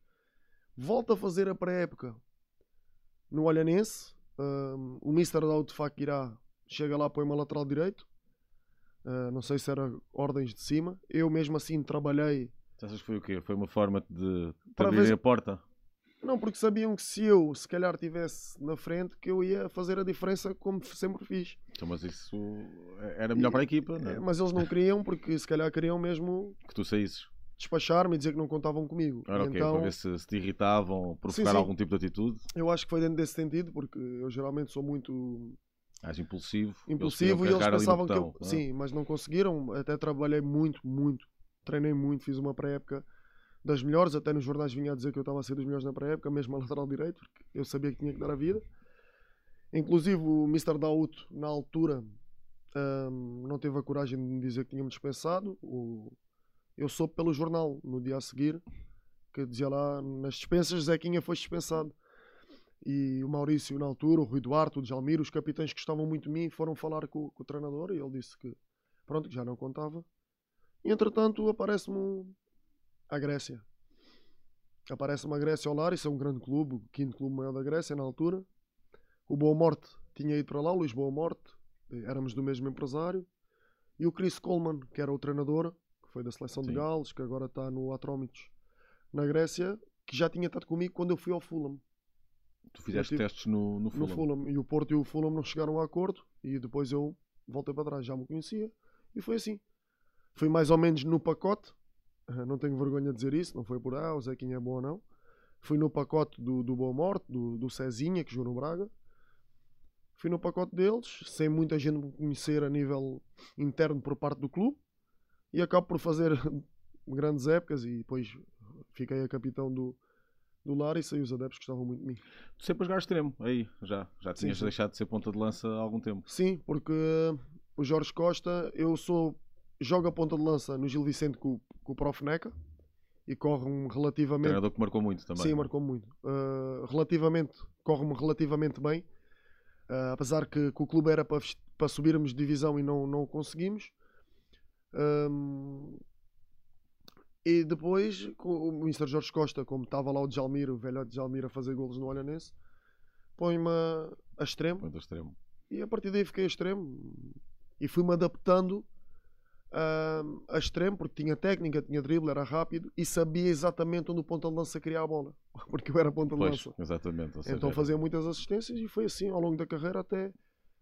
B: Volto a fazer a pré-época no Olhanense. Um, o Mister da de Fakirá chega lá, põe-me lateral direito. Uh, não sei se era ordens de cima. Eu mesmo assim trabalhei
A: Achas que foi o quê? Foi uma forma de, abrir a porta?
B: Não, porque sabiam que se eu, se calhar, estivesse na frente, que eu ia fazer a diferença como sempre fiz.
A: Então, mas isso era melhor e, para a equipa, não é?
B: Mas eles não queriam, porque se calhar queriam mesmo...
A: Que tu saísses.
B: Despachar-me e dizer que não contavam comigo.
A: Era ok, então... para ver se, se te irritavam, provocar sim, sim. algum tipo de atitude.
B: Eu acho que foi dentro desse sentido, porque eu geralmente sou muito...
A: És impulsivo.
B: Impulsivo eles e eles pensavam botão, que eu... É? Sim, mas não conseguiram. Até trabalhei muito, muito treinei muito, fiz uma pré-época das melhores, até nos jornais vinha a dizer que eu estava a ser dos melhores na pré-época, mesmo a lateral direito, porque eu sabia que tinha que dar a vida. Inclusive o Mr. Daut, na altura, um, não teve a coragem de me dizer que tinha-me dispensado. O, eu soube pelo jornal, no dia a seguir, que dizia lá, nas dispensas, Zequinha foi dispensado. E o Maurício, na altura, o Rui Duarte, o Djalmir, os capitães que gostavam muito de mim, foram falar com, com o treinador e ele disse que, pronto, que já não contava entretanto, aparece-me a Grécia. Aparece-me a Grécia ao isso é um grande clube, o quinto clube maior da Grécia na altura. O Boa Morte tinha ido para lá, o Luís Boa Morte, éramos do mesmo empresário. E o Chris Coleman, que era o treinador, que foi da seleção Sim. de Gales, que agora está no Atrómitos na Grécia, que já tinha estado comigo quando eu fui ao Fulham.
A: Tu fizeste tive, testes no, no Fulham.
B: no, Fulham. E o Porto e o Fulham não chegaram a acordo, e depois eu voltei para trás, já me conhecia, e foi assim. Fui mais ou menos no pacote, não tenho vergonha de dizer isso, não foi por ah, o Zequinha é bom ou não. Fui no pacote do, do Boa Morte, do, do Cezinha, que jogou no Braga. Fui no pacote deles, sem muita gente me conhecer a nível interno por parte do clube. E acabo por fazer grandes épocas e depois fiquei a capitão do, do Lar e saí os adeptos que gostavam muito de mim.
A: Tu sempre jogaste extremo, aí, já. Já tinhas sim, sim. deixado de ser ponta de lança há algum tempo.
B: Sim, porque o Jorge Costa, eu sou joga a ponta de lança no Gil Vicente com, com o Prof Neca e corre-me relativamente.
A: Treinador que marcou muito também.
B: Sim, marcou muito. Uh, relativamente, corre-me relativamente bem. Uh, apesar que, que, o clube era para, para subirmos de divisão e não, não conseguimos. Um, e depois o Mr. Jorge Costa, como estava lá o Djalmir, o velho Djalmir a fazer golos no Olhanense, põe-me a, a extremo.
A: Põe a extremo.
B: E a partir daí fiquei a extremo. E fui-me adaptando uh, a extremo, porque tinha técnica, tinha drible, era rápido e sabia exatamente onde o ponta de lança queria a bola, porque eu era ponta de
A: pois,
B: lança.
A: Exatamente.
B: Então fazia muitas assistências e foi assim ao longo da carreira até,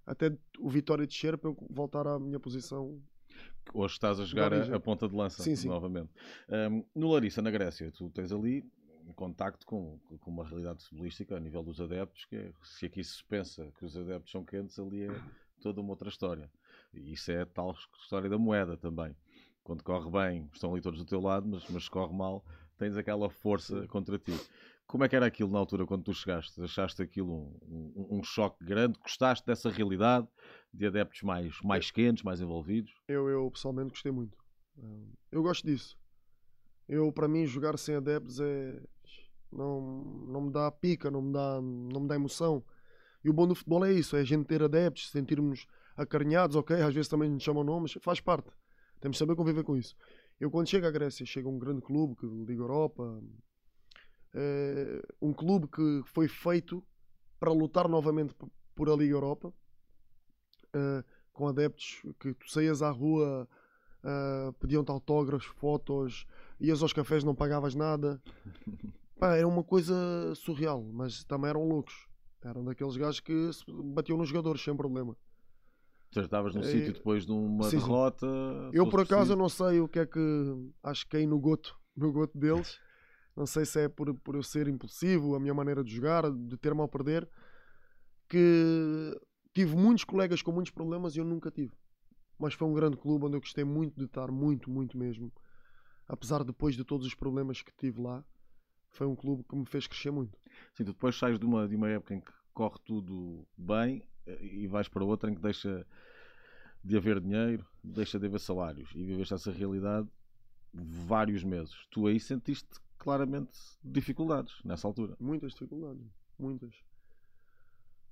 B: até o Vitória descer para eu voltar à minha posição.
A: Hoje estás a jogar a, a, ponta de lança
B: sim, sim.
A: novamente. Um, no Larissa, na Grécia, tu tens ali um contacto com, com uma realidade futebolística a nível dos adeptos, que é, se aqui se pensa que os adeptos são quentes, ali é toda uma outra história. E isso é a tal história da moeda também. Quando corre bem, estão ali todos do teu lado, mas, mas se corre mal, tens aquela força contra ti. Como é que era aquilo na altura quando tu chegaste? Achaste aquilo um, um, um choque grande? Gostaste dessa realidade de adeptos mais, mais quentes, mais envolvidos?
B: Eu, eu pessoalmente gostei muito. Eu gosto disso. Eu, para mim, jogar sem adeptos é. Não, não me dá pica, não me dá, não me dá emoção. E o bom do futebol é isso: é a gente ter adeptos, sentirmos acarinhados, ok? Às vezes também nos chamam nomes, faz parte. Temos de saber conviver com isso. Eu, quando chego à Grécia, chego a um grande clube, que Liga Europa, é um clube que foi feito para lutar novamente por a Liga Europa, uh, com adeptos que tu saías à rua, uh, pediam-te autógrafos, fotos, ias aos cafés, não pagavas nada. Pá, era uma coisa surreal, mas também eram loucos. Eram daqueles gajos que batiam nos jogadores sem problema.
A: Tu estavas num é, sítio depois de uma sim, derrota.
B: Eu por acaso eu não sei o que é que acho que caí no goto, no goto deles. Não sei se é por, por eu ser impulsivo, a minha maneira de jogar, de ter mal a perder, que tive muitos colegas com muitos problemas e eu nunca tive. Mas foi um grande clube onde eu gostei muito de estar, muito, muito mesmo. Apesar depois de todos os problemas que tive lá, foi um clube que me fez crescer muito.
A: Sim, tu depois sais de uma, de uma época em que corre tudo bem e vais para outra em que deixa de haver dinheiro, deixa de haver salários e viveste essa realidade vários meses. Tu aí sentiste claramente dificuldades nessa altura.
B: Muitas dificuldades, muitas.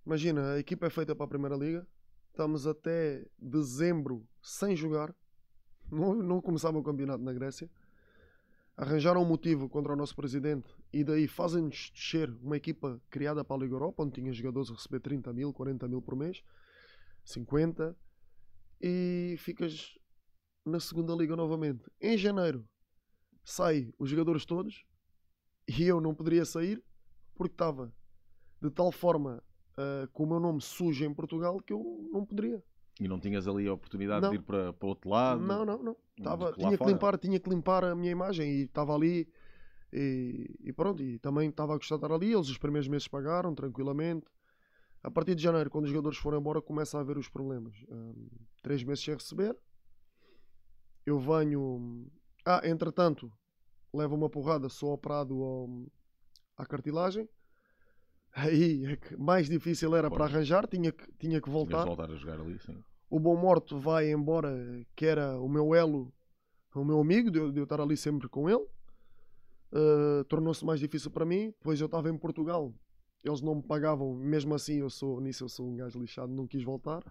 B: Imagina, a equipa é feita para a Primeira Liga, estamos até dezembro sem jogar, não, não começava o campeonato na Grécia. Arranjaram um motivo contra o nosso presidente e daí fazem-nos descer uma equipa criada para a Liga Europa, onde tinha jogadores a receber 30 mil, 40 mil por mês, 50, e ficas na segunda liga novamente. Em janeiro sai os jogadores todos e eu não poderia sair porque estava de tal forma uh, com o meu nome sujo em Portugal que eu não poderia.
A: E não tinhas ali a oportunidade não. de ir para, para outro lado?
B: Não, não, não. Tava, tinha, que limpar, tinha que limpar a minha imagem e estava ali e, e, pronto. E também estava a gostar de estar ali. Eles os primeiros meses pagaram tranquilamente. A partir de janeiro, quando os jogadores foram embora, começa a haver os problemas. Um, três meses sem receber. Eu venho. Ah, entretanto, levo uma porrada, sou operado ao, à cartilagem. Aí é que mais difícil era pois. para arranjar, tinha que, tinha que voltar.
A: voltar a jogar ali, sim.
B: O Bom Morto vai embora, que era o meu elo, o meu amigo, de eu, de eu estar ali sempre com ele. Uh, Tornou-se mais difícil para mim. Depois eu estava em Portugal, eles não me pagavam, mesmo assim eu sou, nisso eu sou um gajo lixado, não quis voltar.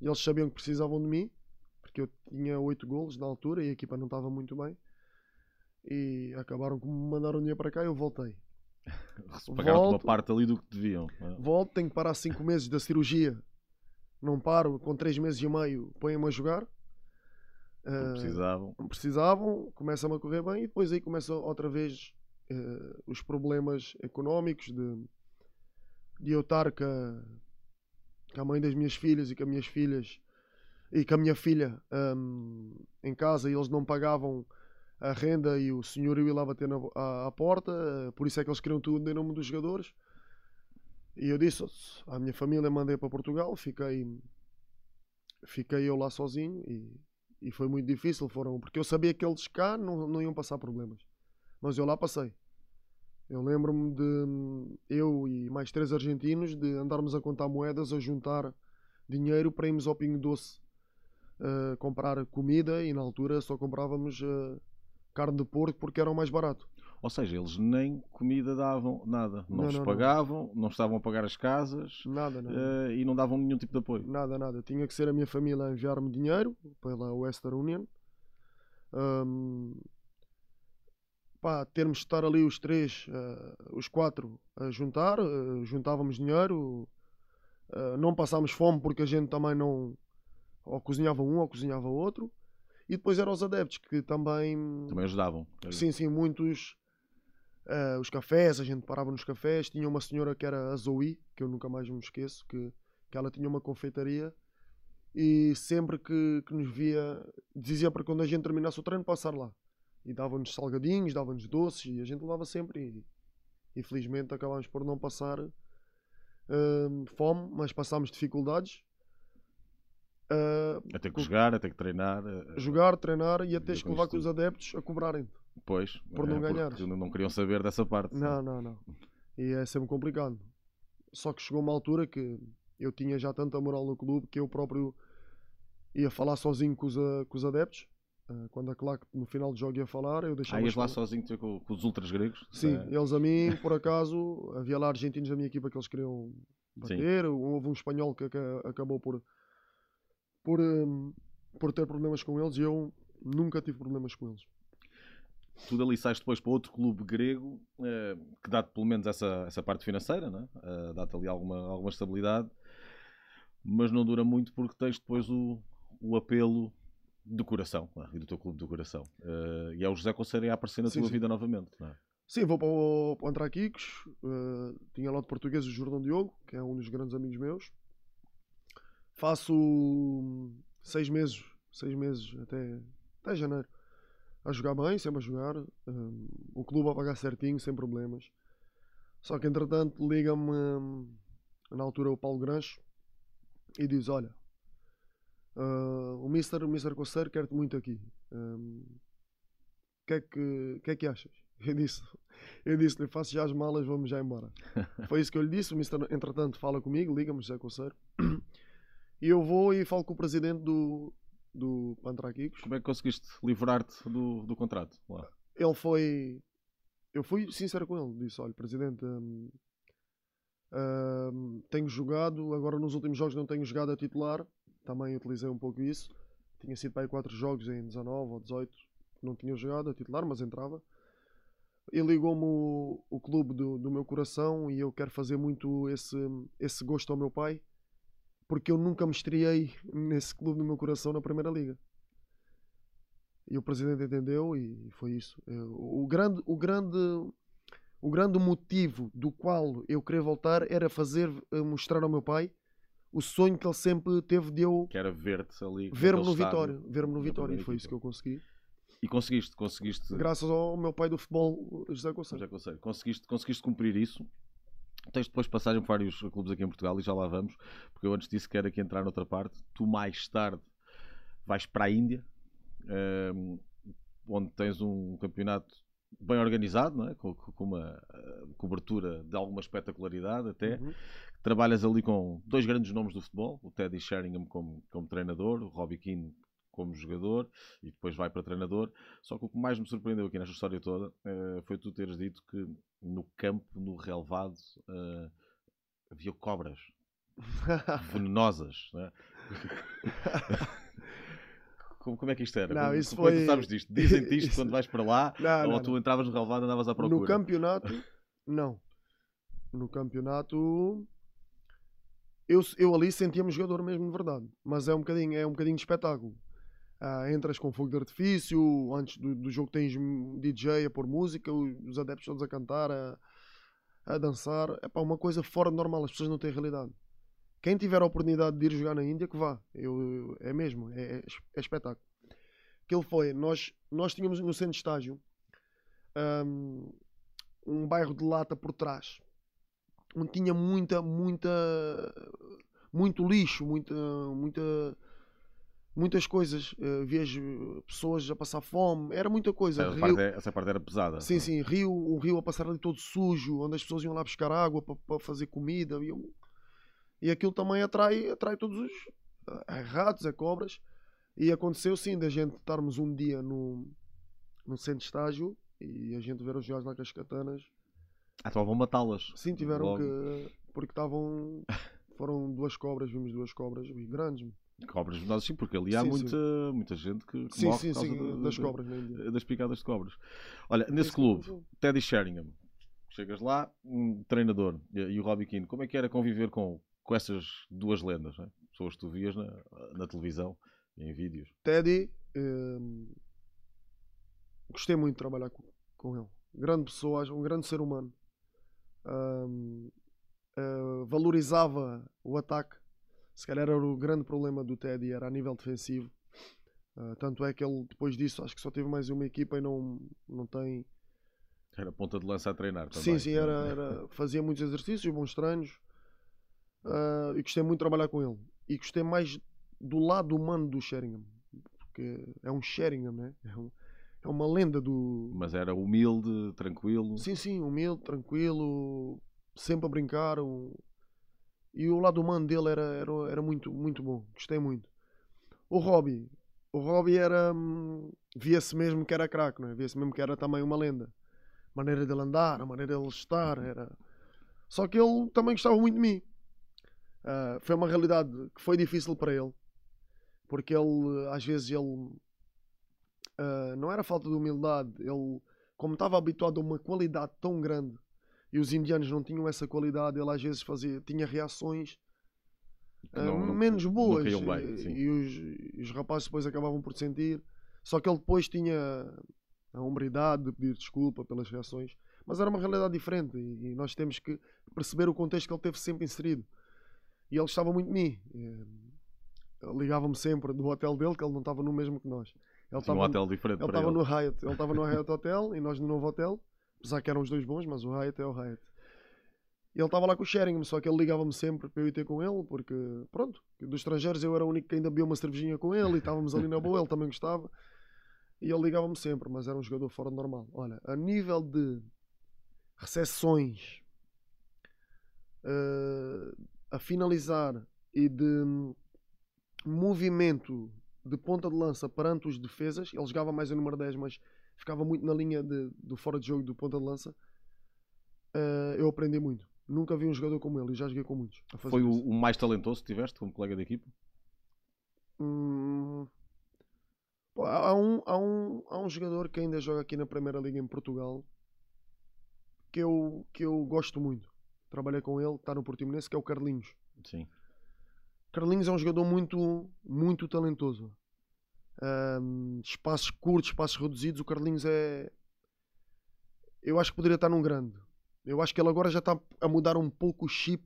B: E eles sabiam que precisavam de mim, porque eu tinha 8 golos na altura e a equipa não estava muito bem. E acabaram com me mandaram dinheiro para cá e eu voltei.
A: Pagaram uma parte ali do que deviam.
B: É? Volto, tenho que parar 5 meses da cirurgia. Não paro, com 3 meses e meio põem-me a jogar.
A: Não precisavam.
B: Não precisavam, começa-me a correr bem e depois aí começam outra vez uh, os problemas económicos de, de eu estar com a, com a, mãe das minhas filhas e com as minhas filhas e com a minha filha um, em casa e eles não pagavam a renda e o senhor ia lá bater na, à, à, porta, por isso é que eles queriam tudo em nome dos jogadores. E eu disse à minha família, mandei para Portugal, fiquei, fiquei eu lá sozinho e, e foi muito difícil, foram, porque eu sabia que eles cá não, não iam passar problemas, mas eu lá passei. Eu lembro-me de eu e mais três argentinos de andarmos a contar moedas, a juntar dinheiro para irmos ao Pingo Doce uh, comprar comida e na altura só comprávamos uh, carne de porco porque era o mais barato.
A: Ou seja, eles nem comida davam, nada. Não, não nos pagavam, não. não. estavam a pagar as casas
B: nada, nada.
A: Uh, e não davam nenhum tipo de apoio.
B: Nada, nada. Tinha que ser a minha família a enviar-me dinheiro pela Western Union. Um, pá, termos de estar ali os três, uh, os quatro a juntar, uh, juntávamos dinheiro, não passámos fome porque a gente também não ou cozinhava um ou cozinhava outro. E depois eram os adeptos que também.
A: Também ajudavam.
B: Sim, sim, muitos. Uh, os cafés, a gente parava nos cafés. Tinha uma senhora que era a Zoe, que eu nunca mais me esqueço, que, que ela tinha uma confeitaria e sempre que, que nos via, dizia para quando a gente terminasse o treino passar lá. E dava-nos salgadinhos, dava-nos doces e a gente levava sempre. E infelizmente acabámos por não passar hum, fome, mas passámos dificuldades. Uh,
A: a ter que jogar, a ter que treinar.
B: jogar, treinar e a teres
A: E
B: que levar com os adeptos a cobrarem.
A: Pois,
B: por não
A: é, porque
B: ganhares.
A: Não queriam saber dessa parte.
B: Não, não, não. E é sempre complicado. Só que chegou uma altura que eu tinha já tanta moral no clube que eu próprio ia falar sozinho com os, com os adeptos. Ah, Quando a claque no final do jogo ia falar, eu deixava.
A: Ah, ias
B: os
A: lá
B: falar.
A: sozinho com, com os ultras gregos?
B: Sim,
A: É.
B: eles a mim, por acaso, havia lá argentinos da minha equipa que eles queriam bater. Houve um espanhol que aca- acabou por, por, hum, por ter problemas com eles e eu nunca tive problemas com eles.
A: Tu dali sais depois para outro clube grego eh, que dá-te pelo menos essa, essa parte financeira, né? Dá-te ali alguma, alguma estabilidade, mas não dura muito porque tens depois o, o apelo do coração é? e do teu clube do coração. Eh, e é o José Conselho a aparecer na
B: Sim,
A: tua
B: sim.
A: vida novamente. É?
B: Sim, vou para o, para o tinha lá de português o Jordão Diogo, que é um dos grandes amigos meus. Faço hum, seis meses, seis meses até, até janeiro, a jogar bem, sempre a jogar. hum, o clube a pagar certinho, sem problemas. Só que entretanto liga-me hum, na altura o Paulo Grancho e diz: Olha, ah, o Mister, o Mister Coceiro quer-te muito aqui. O que, é que, que é que achas? Eu disse, eu disse-lhe, faço já as malas, vamos já embora. Foi isso que eu lhe disse. O Mister, entretanto, fala comigo, liga-me, José Coceiro. E eu vou e falo com o presidente do, do Pantraquicos.
A: Como é que conseguiste livrar-te do, do contrato? Lá?
B: Ele foi. Eu fui sincero com ele. Disse: Olha, presidente, hum, hum, tenho jogado. Agora nos últimos jogos não tenho jogado a titular. Também utilizei um pouco isso. Tinha sido para aí 4 jogos em 19 ou 18. Não tinha jogado a titular, mas entrava. E ligou-me o, o clube do, do meu coração e eu quero fazer muito esse, esse gosto ao meu pai. Porque eu nunca me estreiei nesse clube do meu coração na Primeira Liga. E o presidente entendeu e foi isso. O, grande, o, grande, o grande motivo do qual eu queria voltar era fazer, eh, mostrar ao meu pai o sonho que ele sempre teve de eu
A: Que era ver-te ali.
B: ver-me no. Vitória. Ver-me no Vitória. E foi isso que eu consegui.
A: E conseguiste, conseguiste.
B: Graças ao meu pai do futebol, José Conselho.
A: Já consigo. Conseguiste, conseguiste cumprir isso. Tens depois passagem por vários clubes aqui em Portugal e já lá vamos, porque eu antes disso quero aqui entrar noutra parte. Tu mais tarde vais para a Índia, ehm, onde tens um campeonato bem organizado, não é? com, com uma eh, cobertura de alguma espetacularidade até.
B: Uhum.
A: Trabalhas ali com dois grandes nomes do futebol, o Teddy Sheringham como, como treinador, o Robbie Keane como jogador e depois vai para treinador. Só que o que mais me surpreendeu aqui nesta história toda eh, foi tu teres dito que no campo, no relevado, eh, havia cobras venenosas. Né? como, como é que isto era?
B: Não, isso
A: como é que
B: foi-
A: tu sabes disto? Dizem-te isto
B: Isso-
A: quando vais para lá
B: Não,
A: ou
B: não,
A: tu
B: não.
A: entravas no relevado e andavas à procura?
B: No campeonato, não. No campeonato, eu, eu ali sentia-me jogador mesmo de verdade. Mas é um bocadinho, é um bocadinho de espetáculo. Ah, entras com fogo de artifício, antes do, do jogo tens um DJ a pôr música, os adeptos todos a cantar, a, a dançar. É pá, uma coisa fora do normal, as pessoas não têm realidade. Quem tiver a oportunidade de ir jogar na Índia, que vá. Eu, é mesmo, é, é espetáculo. Aquilo foi, nós, nós tínhamos no centro de estágio hum, um bairro de lata por trás onde tinha muita, muita, muito lixo, muita, muita, muitas coisas. Eh, vejo pessoas a passar fome, era muita coisa.
A: Essa
B: Rio-
A: parte, é- essa parte era pesada.
B: Sim, sim, rio, um rio a passar ali todo sujo, onde as pessoas iam lá buscar água para fazer comida. E, eu- e aquilo também atrai, atrai todos os eh, ratos, é cobras. E aconteceu sim da gente estarmos um dia no, no centro de estágio e a gente ver os gajos lá com as katanas.
A: Ah, então vão matá-las.
B: Sim, tiveram
A: Logo.
B: que. Porque estavam. Foram duas cobras, vimos duas cobras grandes.
A: Cobras venenosas, sim, porque ali há
B: Sim,
A: muita, muita gente que, que
B: Sim,
A: morre
B: sim,
A: por causa
B: sim,
A: de-
B: das
A: de-
B: cobras Índia.
A: das picadas de cobras. Olha, nesse clube, Teddy Sheringham, chegas lá, um treinador, e, o Robbie Keane, como é que era conviver com, com essas duas lendas? né? Pessoas que tu vias na, na televisão, em vídeos.
B: Teddy, hum, gostei muito de trabalhar com, com ele. Grande pessoa, um grande ser humano. Hum, eh, valorizava o ataque. Se calhar era o grande problema do Teddy, era a nível defensivo. Uh, tanto é que ele, depois disso, acho que só teve mais uma equipa e não, não tem.
A: Era ponta de lança a treinar também.
B: Sim, sim, era, era fazia muitos exercícios, bons treinos. Uh, e gostei muito de trabalhar com ele. E gostei mais do lado humano do Sheringham. Porque é um Sheringham, né? É, um, é uma lenda do.
A: Mas era humilde, tranquilo.
B: Sim, sim, humilde, tranquilo, sempre a brincar. Um... E o lado humano dele era, era, era muito, muito bom. Gostei muito. O Robbie, o Robbie era. Hum, via-se mesmo que era craque, não é? Via-se mesmo que era também uma lenda. A maneira dele andar, a maneira dele estar, era. Só que ele também gostava muito de mim. Uh, foi uma realidade que foi difícil para ele, porque ele, às vezes, ele. Uh, não era falta de humildade, ele, como estava habituado a uma qualidade tão grande e os indianos não tinham essa qualidade, ele às vezes fazia, tinha reações não, uh, menos boas bem, e, e, os, os, rapazes depois acabavam por sentir. Só que ele depois tinha a hombridade de pedir desculpa pelas reações, mas era uma realidade diferente e, e nós temos que perceber o contexto que ele teve sempre inserido. E ele gostava muito de mim. Ligava-me sempre do hotel dele, que ele não estava no mesmo que nós.
A: Ele estava um hotel diferente
B: ele estava no Hyatt, ele estava no Hyatt Hotel e nós no novo hotel, apesar que eram os dois bons, mas o Hyatt é o Hyatt. E ele estava lá com o Sheringham, só que ele ligava-me sempre para eu ir ter com ele, porque, pronto, dos estrangeiros eu era o único que ainda bebia uma cervejinha com ele e estávamos ali na boa, ele também gostava. E ele ligava-me sempre, mas era um jogador fora do normal. Olha, a nível de recepções, uh, a finalizar e de movimento de ponta de lança perante os defesas, ele jogava mais o número 10, mas ficava muito na linha de, do fora de jogo do ponta de lança. Uh, eu aprendi muito. Nunca vi um jogador como ele e já joguei com muitos.
A: Foi o, o, mais talentoso que tiveste como colega de equipa?
B: Hum, há, um, há, um, há um jogador que ainda joga aqui na Primeira Liga em Portugal que eu, que eu gosto muito. Trabalhei com ele, está no Portimonense, que é o Carlinhos.
A: Sim.
B: Carlinhos é um jogador muito, muito talentoso. Um, espaços curtos, espaços reduzidos, o Carlinhos é. Eu acho que poderia estar num grande. Eu acho que ele agora já está a mudar um pouco o chip,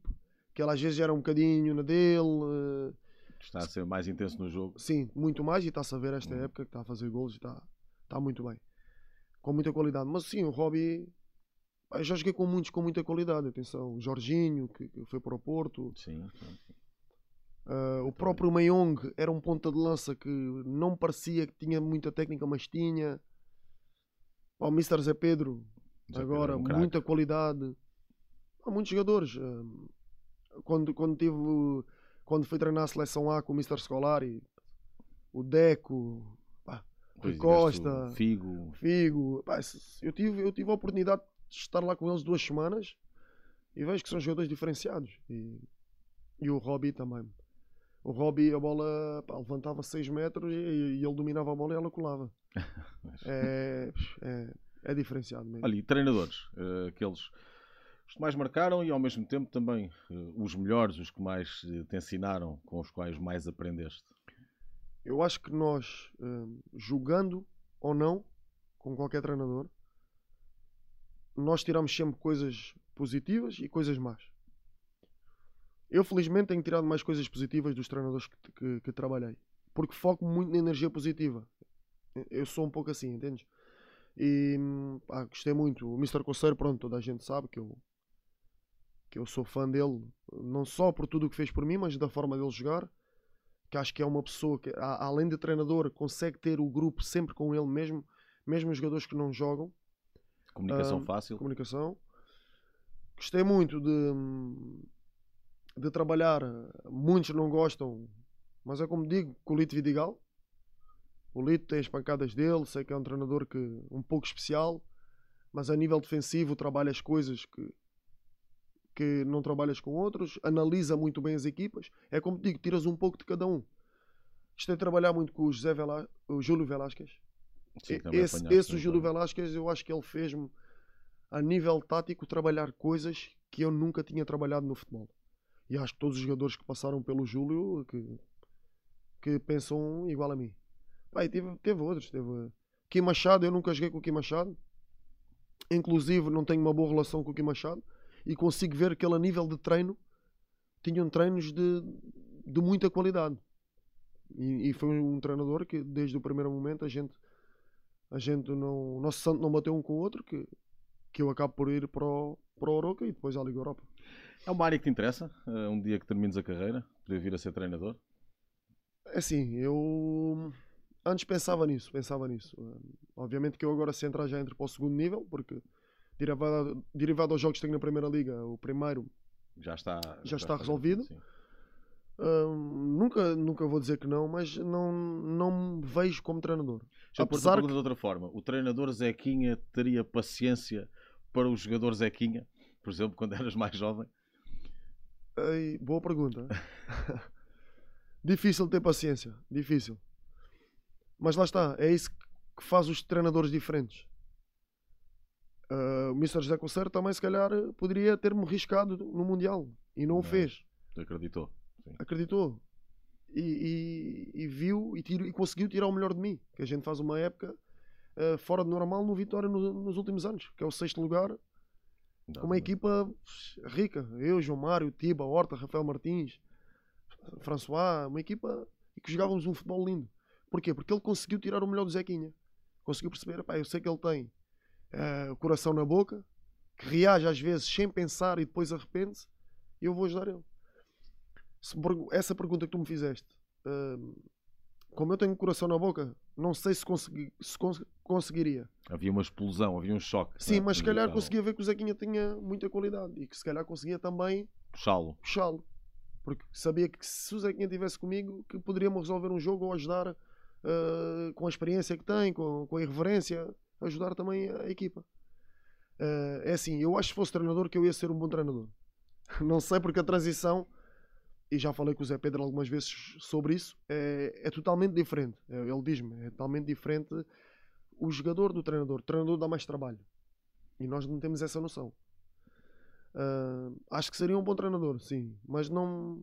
B: que ele às vezes era um bocadinho na dele. Eh,
A: está a ser mais intenso no jogo.
B: Sim, muito mais, e está-se a ver esta hum. época que está a fazer gols e está, está muito bem. Com muita qualidade. Mas sim, o Robbie. Eu já joguei com muitos com muita qualidade. Atenção, o Jorginho, que, que foi para o Porto.
A: Sim, sim.
B: Uh, o próprio Mayong era um ponta de lança que não parecia que tinha muita técnica, mas tinha. O Mr. Zé Pedro Agora, um muita qualidade. Há muitos jogadores. Quando, quando tive. Quando fui treinar a seleção A com o Mr. Scolari, o Deco, pá, Rui Costa,
A: Figo.
B: Figo pá, eu, tive, eu tive a oportunidade de estar lá com eles duas semanas e vejo que são jogadores diferenciados. E, e o Robbie também. O Robbie, a bola pá, levantava 6 metros e, e, ele dominava a bola e ela colava. é, é, é diferenciado mesmo.
A: E treinadores, uh, aqueles os que mais marcaram e ao mesmo tempo também uh, os melhores, os que mais uh, te ensinaram, com os quais mais aprendeste?
B: Eu acho que nós, jogando ou não, com qualquer treinador, nós tiramos sempre coisas positivas e coisas más. Eu felizmente tenho tirado mais coisas positivas dos treinadores que, que, que trabalhei. Porque foco muito na energia positiva. Eu sou um pouco assim, entendes? E pá, gostei muito. O Mr. Conceiro, pronto, toda a gente sabe que eu, que eu sou fã dele, não só por tudo o que fez por mim, mas da forma dele jogar. Que acho que é uma pessoa que, além de treinador, consegue ter o grupo sempre com ele mesmo, mesmo os jogadores que não jogam.
A: Comunicação uh, fácil.
B: Comunicação. Gostei muito de, de trabalhar. Muitos não gostam, mas é como digo, com o Lito Vidigal. O Lito tem as pancadas dele, sei que é um treinador que um pouco especial, mas a nível defensivo trabalha as coisas que, que não trabalhas com outros, analisa muito bem as equipas. É como digo, tiras um pouco de cada um. Gostei de trabalhar muito com o, José Vela, o Júlio Velasquez. Sim, esse, esse Júlio Velasquez, eu acho que ele fez-me, a nível tático, trabalhar coisas que eu nunca tinha trabalhado no futebol. E acho que todos os jogadores que passaram pelo Júlio que, que pensam igual a mim. Pai, teve, teve outros. Teve Kim Machado, eu nunca joguei com o Kim Machado. Inclusive, não tenho uma boa relação com o Kim Machado. E consigo ver que ele, a nível de treino, tinham treinos de, de muita qualidade. E, e foi um treinador que desde o primeiro momento a gente a gente não o nosso santo não bateu um com o outro que que eu acabo por ir para o, para o Oroca e depois à Liga Europa.
A: É uma área que te interessa? Uh, um dia que termines a carreira, poder vir a ser treinador?
B: É assim, eu antes pensava nisso, pensava nisso. Uh, obviamente que eu agora se entrar já entro para o segundo nível, porque derivado, derivado aos jogos que tenho na Primeira Liga, o primeiro
A: já está,
B: já, já está resolvido. Uh, nunca, nunca vou dizer que não, mas não, não me vejo como treinador.
A: Já Apesar que... de outra forma, o treinador Zequinha teria paciência para o jogador Zequinha, por exemplo, quando eras mais jovem?
B: Boa pergunta. difícil ter paciência, difícil. Mas lá está, é isso que faz os treinadores diferentes. Uh, o Mr. José Concerto também, se calhar, poderia ter-me riscado no Mundial e não, não o fez.
A: Acreditou.
B: Sim. Acreditou. E, e, e viu e, tiro, e, conseguiu tirar o melhor de mim. Que a gente faz uma época uh, fora de normal no Vitória no, nos últimos anos, que é o sexto lugar, uma equipa rica. Eu, João Mário, Tiba, Horta, Rafael Martins, François, uma equipa e que jogávamos um futebol lindo. Porquê? Porque ele conseguiu tirar o melhor do Zequinha. Conseguiu perceber, eu sei que ele tem uh, o coração na boca, que reage às vezes sem pensar e depois arrepende-se, e eu vou ajudar ele. Se, essa pergunta que tu me fizeste, uh, como eu tenho o coração na boca, não sei se, consegui, se cons conseguiria.
A: Havia uma explosão, havia um choque.
B: Sim, é? mas se calhar conseguia ver que o Zequinha tinha muita qualidade e que se calhar conseguia também
A: puxá-lo.
B: Puxá-lo. Porque sabia que se o Zequinha estivesse comigo, que poderíamos resolver um jogo ou ajudar uh, com a experiência que tem, com, com a irreverência, ajudar também a equipa. Uh, é assim, eu acho que se fosse treinador que eu ia ser um bom treinador. Não sei porque a transição e já falei com o Zé Pedro algumas vezes sobre isso, é, é totalmente diferente. É, ele diz-me, é totalmente diferente o jogador do treinador. O treinador dá mais trabalho. E nós não temos essa noção. Uh, acho que seria um bom treinador, sim. Mas não.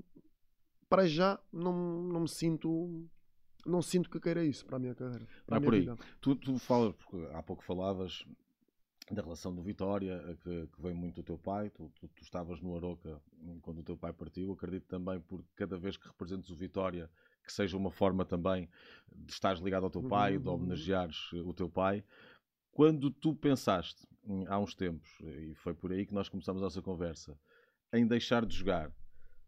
B: Para já, não, não me sinto. Não sinto que queira isso para a minha carreira. Para
A: é por aí. Tu, tu falas, há pouco falavas da relação do Vitória, que, que vem muito do teu pai, tu, tu, tu, estavas no Aroca quando o teu pai partiu, acredito também por cada vez que representes o Vitória, que seja uma forma também de estares ligado ao teu pai, de uhum. homenageares o teu pai. Quando tu pensaste, hum, há uns tempos, e foi por aí que nós começamos a nossa conversa, em deixar de jogar,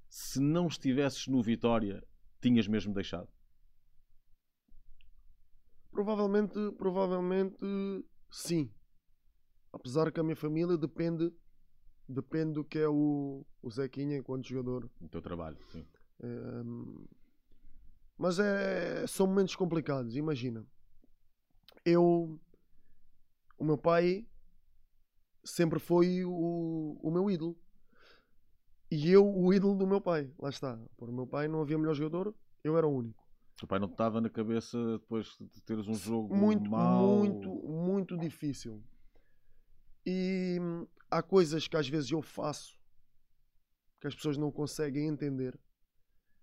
A: se não estivesses no Vitória, tinhas mesmo deixado?
B: Provavelmente, provavelmente sim apesar que a minha família depende depende do que é o, o Zequinha enquanto jogador.
A: O teu trabalho, sim.
B: É, mas é, são momentos complicados, imagina. Eu, o meu pai sempre foi o, o meu ídolo. E eu, o ídolo do meu pai, lá está. Por meu pai não havia melhor jogador, eu era o único.
A: O pai não estava na cabeça depois de teres um jogo
B: muito,
A: mau.
B: muito, muito difícil. E hum, há coisas que às vezes eu faço que as pessoas não conseguem entender,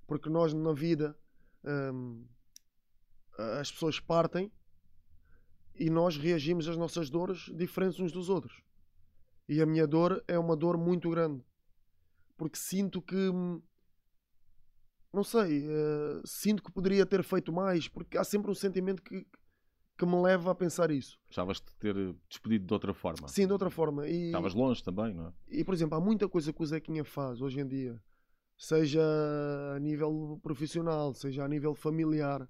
B: porque nós na vida hum, as pessoas partem e nós reagimos às nossas dores diferentes uns dos outros. E a minha dor é uma dor muito grande, porque sinto que hum, não sei, uh, sinto que poderia ter feito mais, porque há sempre um sentimento que, que me leva a pensar isso.
A: Gostavas de ter despedido de outra forma?
B: Sim, de outra forma.
A: E, Estavas longe também, não é?
B: E, por exemplo, há muita coisa que o Zequinha faz hoje em dia, seja a nível profissional, seja a nível familiar,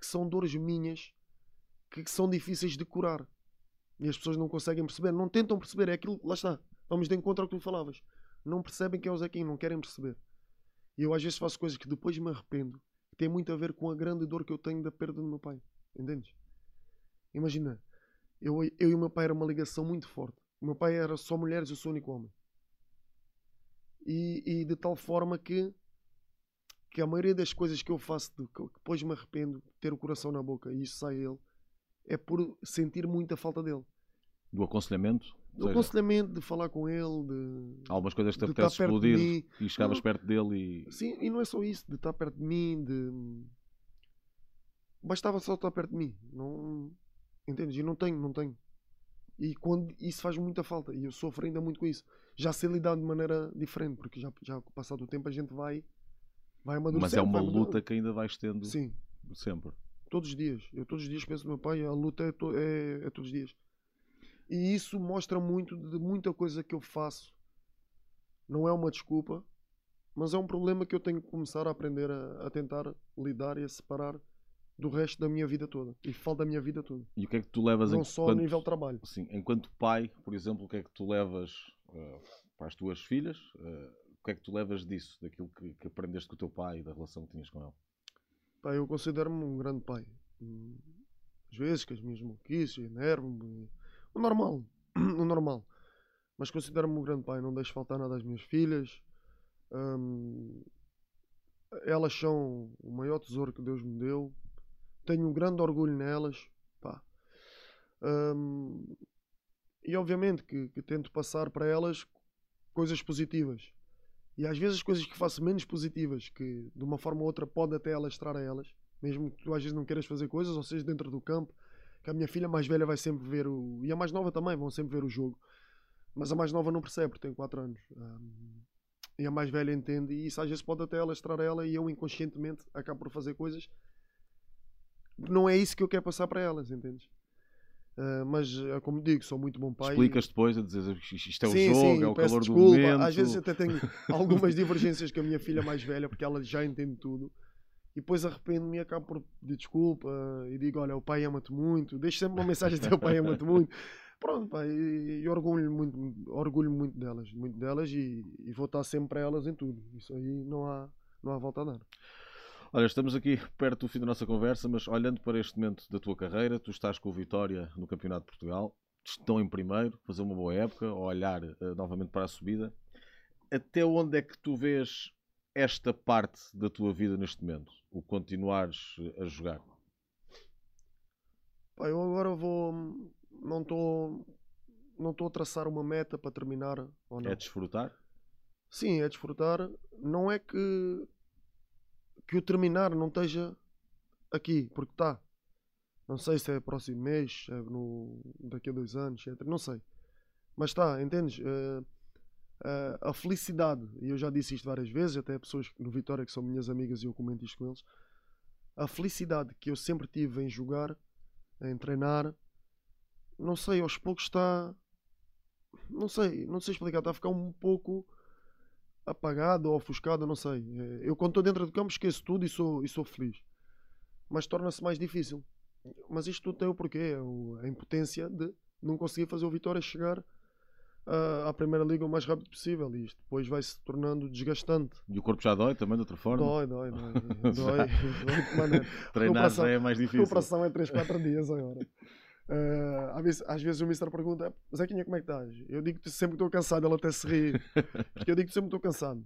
B: que são dores minhas que, que são difíceis de curar. E as pessoas não conseguem perceber, não tentam perceber, é aquilo, lá está. Vamos de encontro ao que tu falavas. Não percebem quem é o Zequinha, não querem perceber. E eu às vezes faço coisas que depois me arrependo, que tem muito a ver com a grande dor que eu tenho da perda do meu pai. Entendes? Imagina, eu, eu e o meu pai era uma ligação muito forte. O meu pai era só mulheres, eu sou o único homem. E, e de tal forma que, que a maioria das coisas que eu faço, de, que depois me arrependo de ter o coração na boca e isso sai ele, é por sentir muita falta dele.
A: Do aconselhamento?
B: Do seja, aconselhamento, de falar com ele, de.
A: Algumas coisas que te apetece explodir e chegavas não, perto dele e.
B: Sim, e não é só isso, de estar perto de mim, de. Bastava só estar perto de mim. Não, Entendes? E não tenho, não tenho. E quando isso faz muita falta. E eu sofro ainda muito com isso. Já sei lidar de maneira diferente, porque já, já com o passar do tempo a gente vai vai
A: Mas é uma luta que ainda vais tendo
B: Sim,
A: sempre.
B: todos os dias. Eu todos os dias penso no meu pai, a luta é, to- é- é todos os dias. E isso mostra muito de muita coisa que eu faço. Não é uma desculpa, mas é um problema que eu tenho que começar a aprender a, a tentar lidar e a separar do resto da minha vida toda. E falta da minha vida toda.
A: E o que é que tu levas
B: Não
A: em
B: só a
A: quanto-
B: nível de trabalho.
A: Sim, enquanto pai, por exemplo, o que é que tu levas eh, para as tuas filhas? Eh, o que é que tu levas disso, daquilo que, que aprendeste com o teu pai e da relação que tinhas com ele?
B: Pá, eu considero-me um grande pai. Às vezes, que as minhas maluquices, enervo-me. O normal. O normal. Mas considero-me um grande pai. Não deixo faltar nada às minhas filhas. Hum, elas são o maior tesouro que Deus me deu. Tenho um grande orgulho nelas. Pá. Hum, e obviamente que, que tento passar para elas coisas positivas. E às vezes as coisas que faço menos positivas, que de uma forma ou outra pode até alastrar a elas, mesmo que tu às vezes não queiras fazer coisas, ou seja, dentro do campo, que a minha filha mais velha vai sempre ver o. E a mais nova também, vão sempre ver o jogo. Mas a mais nova não percebe, porque tem 4 anos. Ahm, e a mais velha entende, e isso às vezes pode até alastrar ela, e eu inconscientemente acabo por fazer coisas. Não é isso que eu quero passar para elas, entendes? Ah, mas, ah, como digo, sou muito bom pai.
A: Explicas depois a dizer isto é o
B: Sim,
A: jogo,
B: sim,
A: é o calor
B: desculpa.
A: do momento.
B: Às vezes até tenho algumas divergências com a minha filha mais velha, porque ela já entende tudo. E depois arrependo-me e acabo por pedir desculpa e digo: Olha, o pai ama-te muito. Deixo sempre uma mensagem de o pai ama-te muito. Pronto, pá, e, e orgulho muito, orgulho muito delas, muito delas e, e vou estar sempre para elas em tudo. Isso aí não há, não há volta a dar.
A: Olha, estamos aqui perto do fim da nossa conversa, mas olhando para este momento da tua carreira, tu estás com o Vitória no Campeonato de Portugal, estão em primeiro, fazer uma boa época, olhar eh, novamente para a subida. Até onde é que tu vês esta parte da tua vida neste momento? O continuares eh, a jogar?
B: Pá, eu agora vou. Não estou. Não estou a traçar uma meta para terminar ou não.
A: É desfrutar?
B: Sim, é desfrutar. Não é que, que o terminar não esteja aqui, porque está. Não sei se é próximo mês, é no, daqui a dois anos, etc. Não sei. Mas está, entendes? Eh, eh, a felicidade, e eu já disse isto várias vezes, até pessoas no Vitória que são minhas amigas e eu comento isto com eles. A felicidade que eu sempre tive em jogar, em treinar, não sei, aos poucos está. Não sei, não sei explicar, está a ficar um pouco apagado ou ofuscado, não sei. Eh, Eu quando estou dentro do campo esqueço tudo e sou, e sou feliz. Mas torna-se mais difícil. Mas isto tudo tem o porquê, a impotência de não conseguir fazer o Vitória chegar à Primeira Liga o mais rápido possível. E isto depois vai se tornando desgastante.
A: E o corpo já dói também de outra forma?
B: Dói, dói, dói. dói, dói.
A: Treinar já é mais
B: A
A: difícil.
B: recuperação é 3, 4 dias agora. Ah, às, vezes, às vezes o Mister pergunta: Zequinha, como é que estás? Eu digo que sempre estou cansado, ele até se ri. Porque eu digo que sempre estou cansado.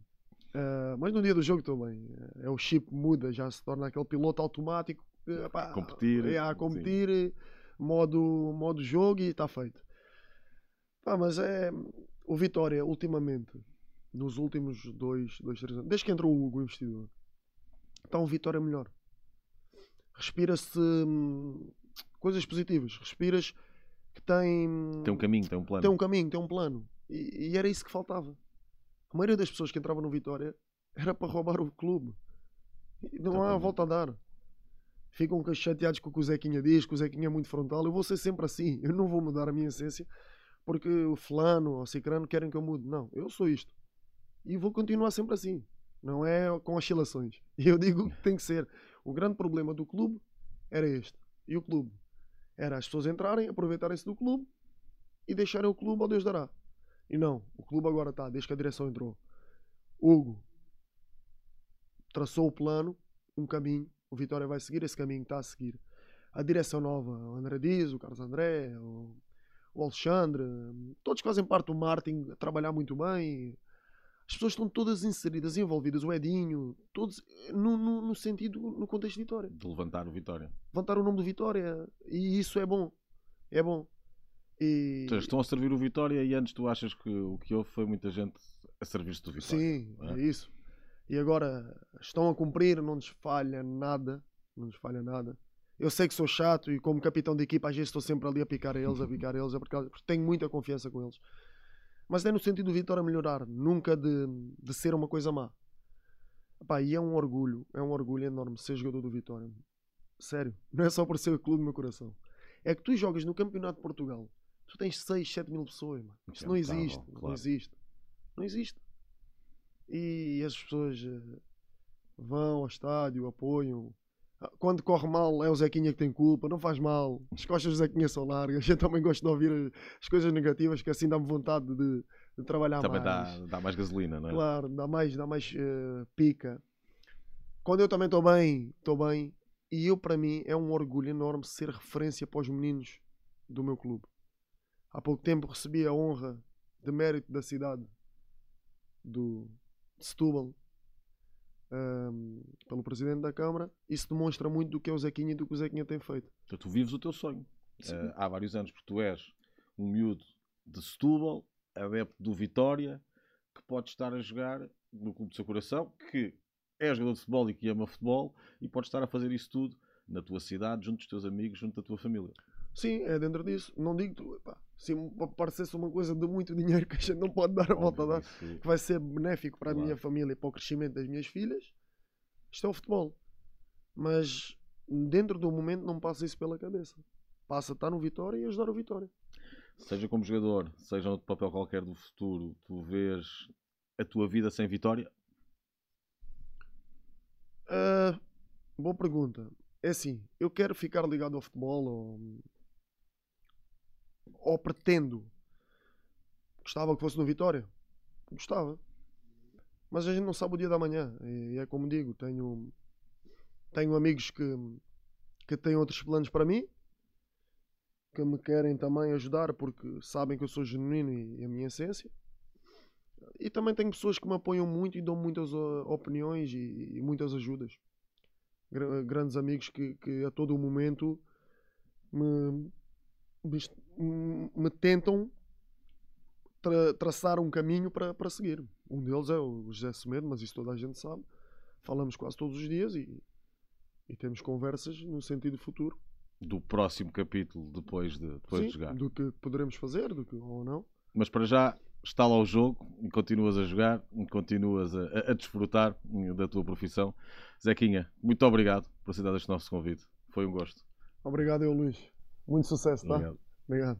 B: Ah, mas no dia do jogo estou bem. É o chip muda, já se torna aquele piloto automático. eh, pá,
A: Competir,
B: É, a competir, modo, modo jogo e está feito. Pá, mas é. O Vitória, ultimamente, nos últimos dois, dois, três anos, desde que entrou o Hugo, o investidor, está um Vitória melhor. Respira-se hum, coisas positivas. Respiras que tem,
A: Tem um caminho, tem um plano.
B: tem um caminho, tem um plano. E, e era isso que faltava. A maioria das pessoas que entravam no Vitória era para roubar o clube. E não há volta a dar. Ficam chateados com o que o Zequinha diz, que o Zequinha é muito frontal. Eu vou ser sempre assim. Eu não vou mudar a minha essência porque o fulano ou o cicrano querem que eu mude. Não, eu sou isto. E vou continuar sempre assim. Não é com oscilações. E eu digo que tem que ser. O grande problema do clube era este. E o clube? Era as pessoas entrarem, aproveitarem-se do clube e deixarem o clube ao Deus dará. E não, o clube agora está, desde que a direção entrou. Hugo traçou o plano, um caminho, o Vitória vai seguir esse caminho, está a seguir. A direção nova, o André Dias, o Carlos André, o, Alexandre, todos fazem parte do marketing, a trabalhar muito bem. As pessoas estão todas inseridas, envolvidas, o Edinho, todos no, no, no sentido, no contexto de Vitória
A: De levantar o Vitória.
B: levantar o nome do Vitória e isso é bom. É bom. E
A: seja, estão a servir o Vitória e antes tu achas que o que houve foi muita gente a servir-se do Vitória.
B: sim,
A: é?
B: é isso. E agora estão a cumprir, não nos falha nada, não nos falha nada. Eu sei que sou chato e como capitão de equipa às vezes estou sempre ali a picar a eles, a picar a eles, a picar, porque tenho muita confiança com eles. Mas é no sentido do Vitória melhorar, nunca de, de ser uma coisa má. Pá, e é um orgulho, é um orgulho enorme ser jogador do Vitória. Sério, não é só por ser o clube do meu coração. É que tu jogas no Campeonato de Portugal, tu tens 6, 7 mil pessoas, mano. Isso
A: É
B: não existe, não
A: claro.
B: existe. Não existe. E as pessoas eh, vão ao estádio, apoiam. Quando corre mal é o Zequinha que tem culpa, não faz mal. As costas do Zequinha são largas. Eu também gosto de ouvir as coisas negativas que assim dá-me vontade de, de trabalhar
A: Também
B: mais.
A: dá, dá mais gasolina, não é?
B: Claro, dá mais, dá mais eh, pica. Quando eu também estou bem, estou bem. E eu, para mim, é um orgulho enorme ser referência para os meninos do meu clube. Há pouco tempo recebi a honra de mérito da cidade do, de Setúbal ehm, pelo Presidente da Câmara. Isso demonstra muito do que é o Zequinha e do que o Zequinha tem feito.
A: Então, tu vives o teu sonho. Eh, há vários anos, porque tu és um miúdo de Setúbal, adepto do Vitória, que pode estar a jogar no clube do seu coração, que é jogador de futebol e que ama futebol, e pode estar a fazer isso tudo na tua cidade, junto dos teus amigos, junto da tua família.
B: Sim, é dentro disso. Não digo, tu, epá, se parecesse uma coisa de muito dinheiro que a gente não pode dar a volta a dar. Que vai ser benéfico para a
A: Claro.
B: minha família e para o crescimento das minhas filhas, isto é o futebol. Mas dentro do momento não passa isso pela cabeça. Passa a estar no Vitória e ajudar o Vitória.
A: Seja como jogador, seja outro papel qualquer do futuro, tu vês a tua vida sem Vitória?
B: Ah, boa pergunta. É assim, eu quero ficar ligado ao futebol ou, ou pretendo. Gostava que fosse no Vitória? Gostava. Mas a gente não sabe o dia da manhã. E é como digo, tenho, tenho amigos que, que têm outros planos para mim, que me querem também ajudar porque sabem que eu sou genuíno e, e a minha essência. E também tenho pessoas que me apoiam muito e dão muitas ah, opiniões e, e muitas ajudas. Gra- grandes amigos que, que a todo momento me, me, tentam tra- traçar um caminho para, para seguir. Um deles é o José Semedo, mas isso toda a gente sabe. Falamos quase todos os dias e, e temos conversas no sentido futuro.
A: Do próximo capítulo depois de, depois
B: Sim,
A: de jogar.
B: do que poderemos fazer, do que ou não.
A: Mas para já está lá o jogo e continuas a jogar e continuas a, a- a desfrutar da tua profissão. Zequinha, muito obrigado por aceitar este nosso convite. Foi um gosto.
B: Obrigado, eu, Luís. Muito sucesso, tá?
A: Obrigado.
B: Obrigado.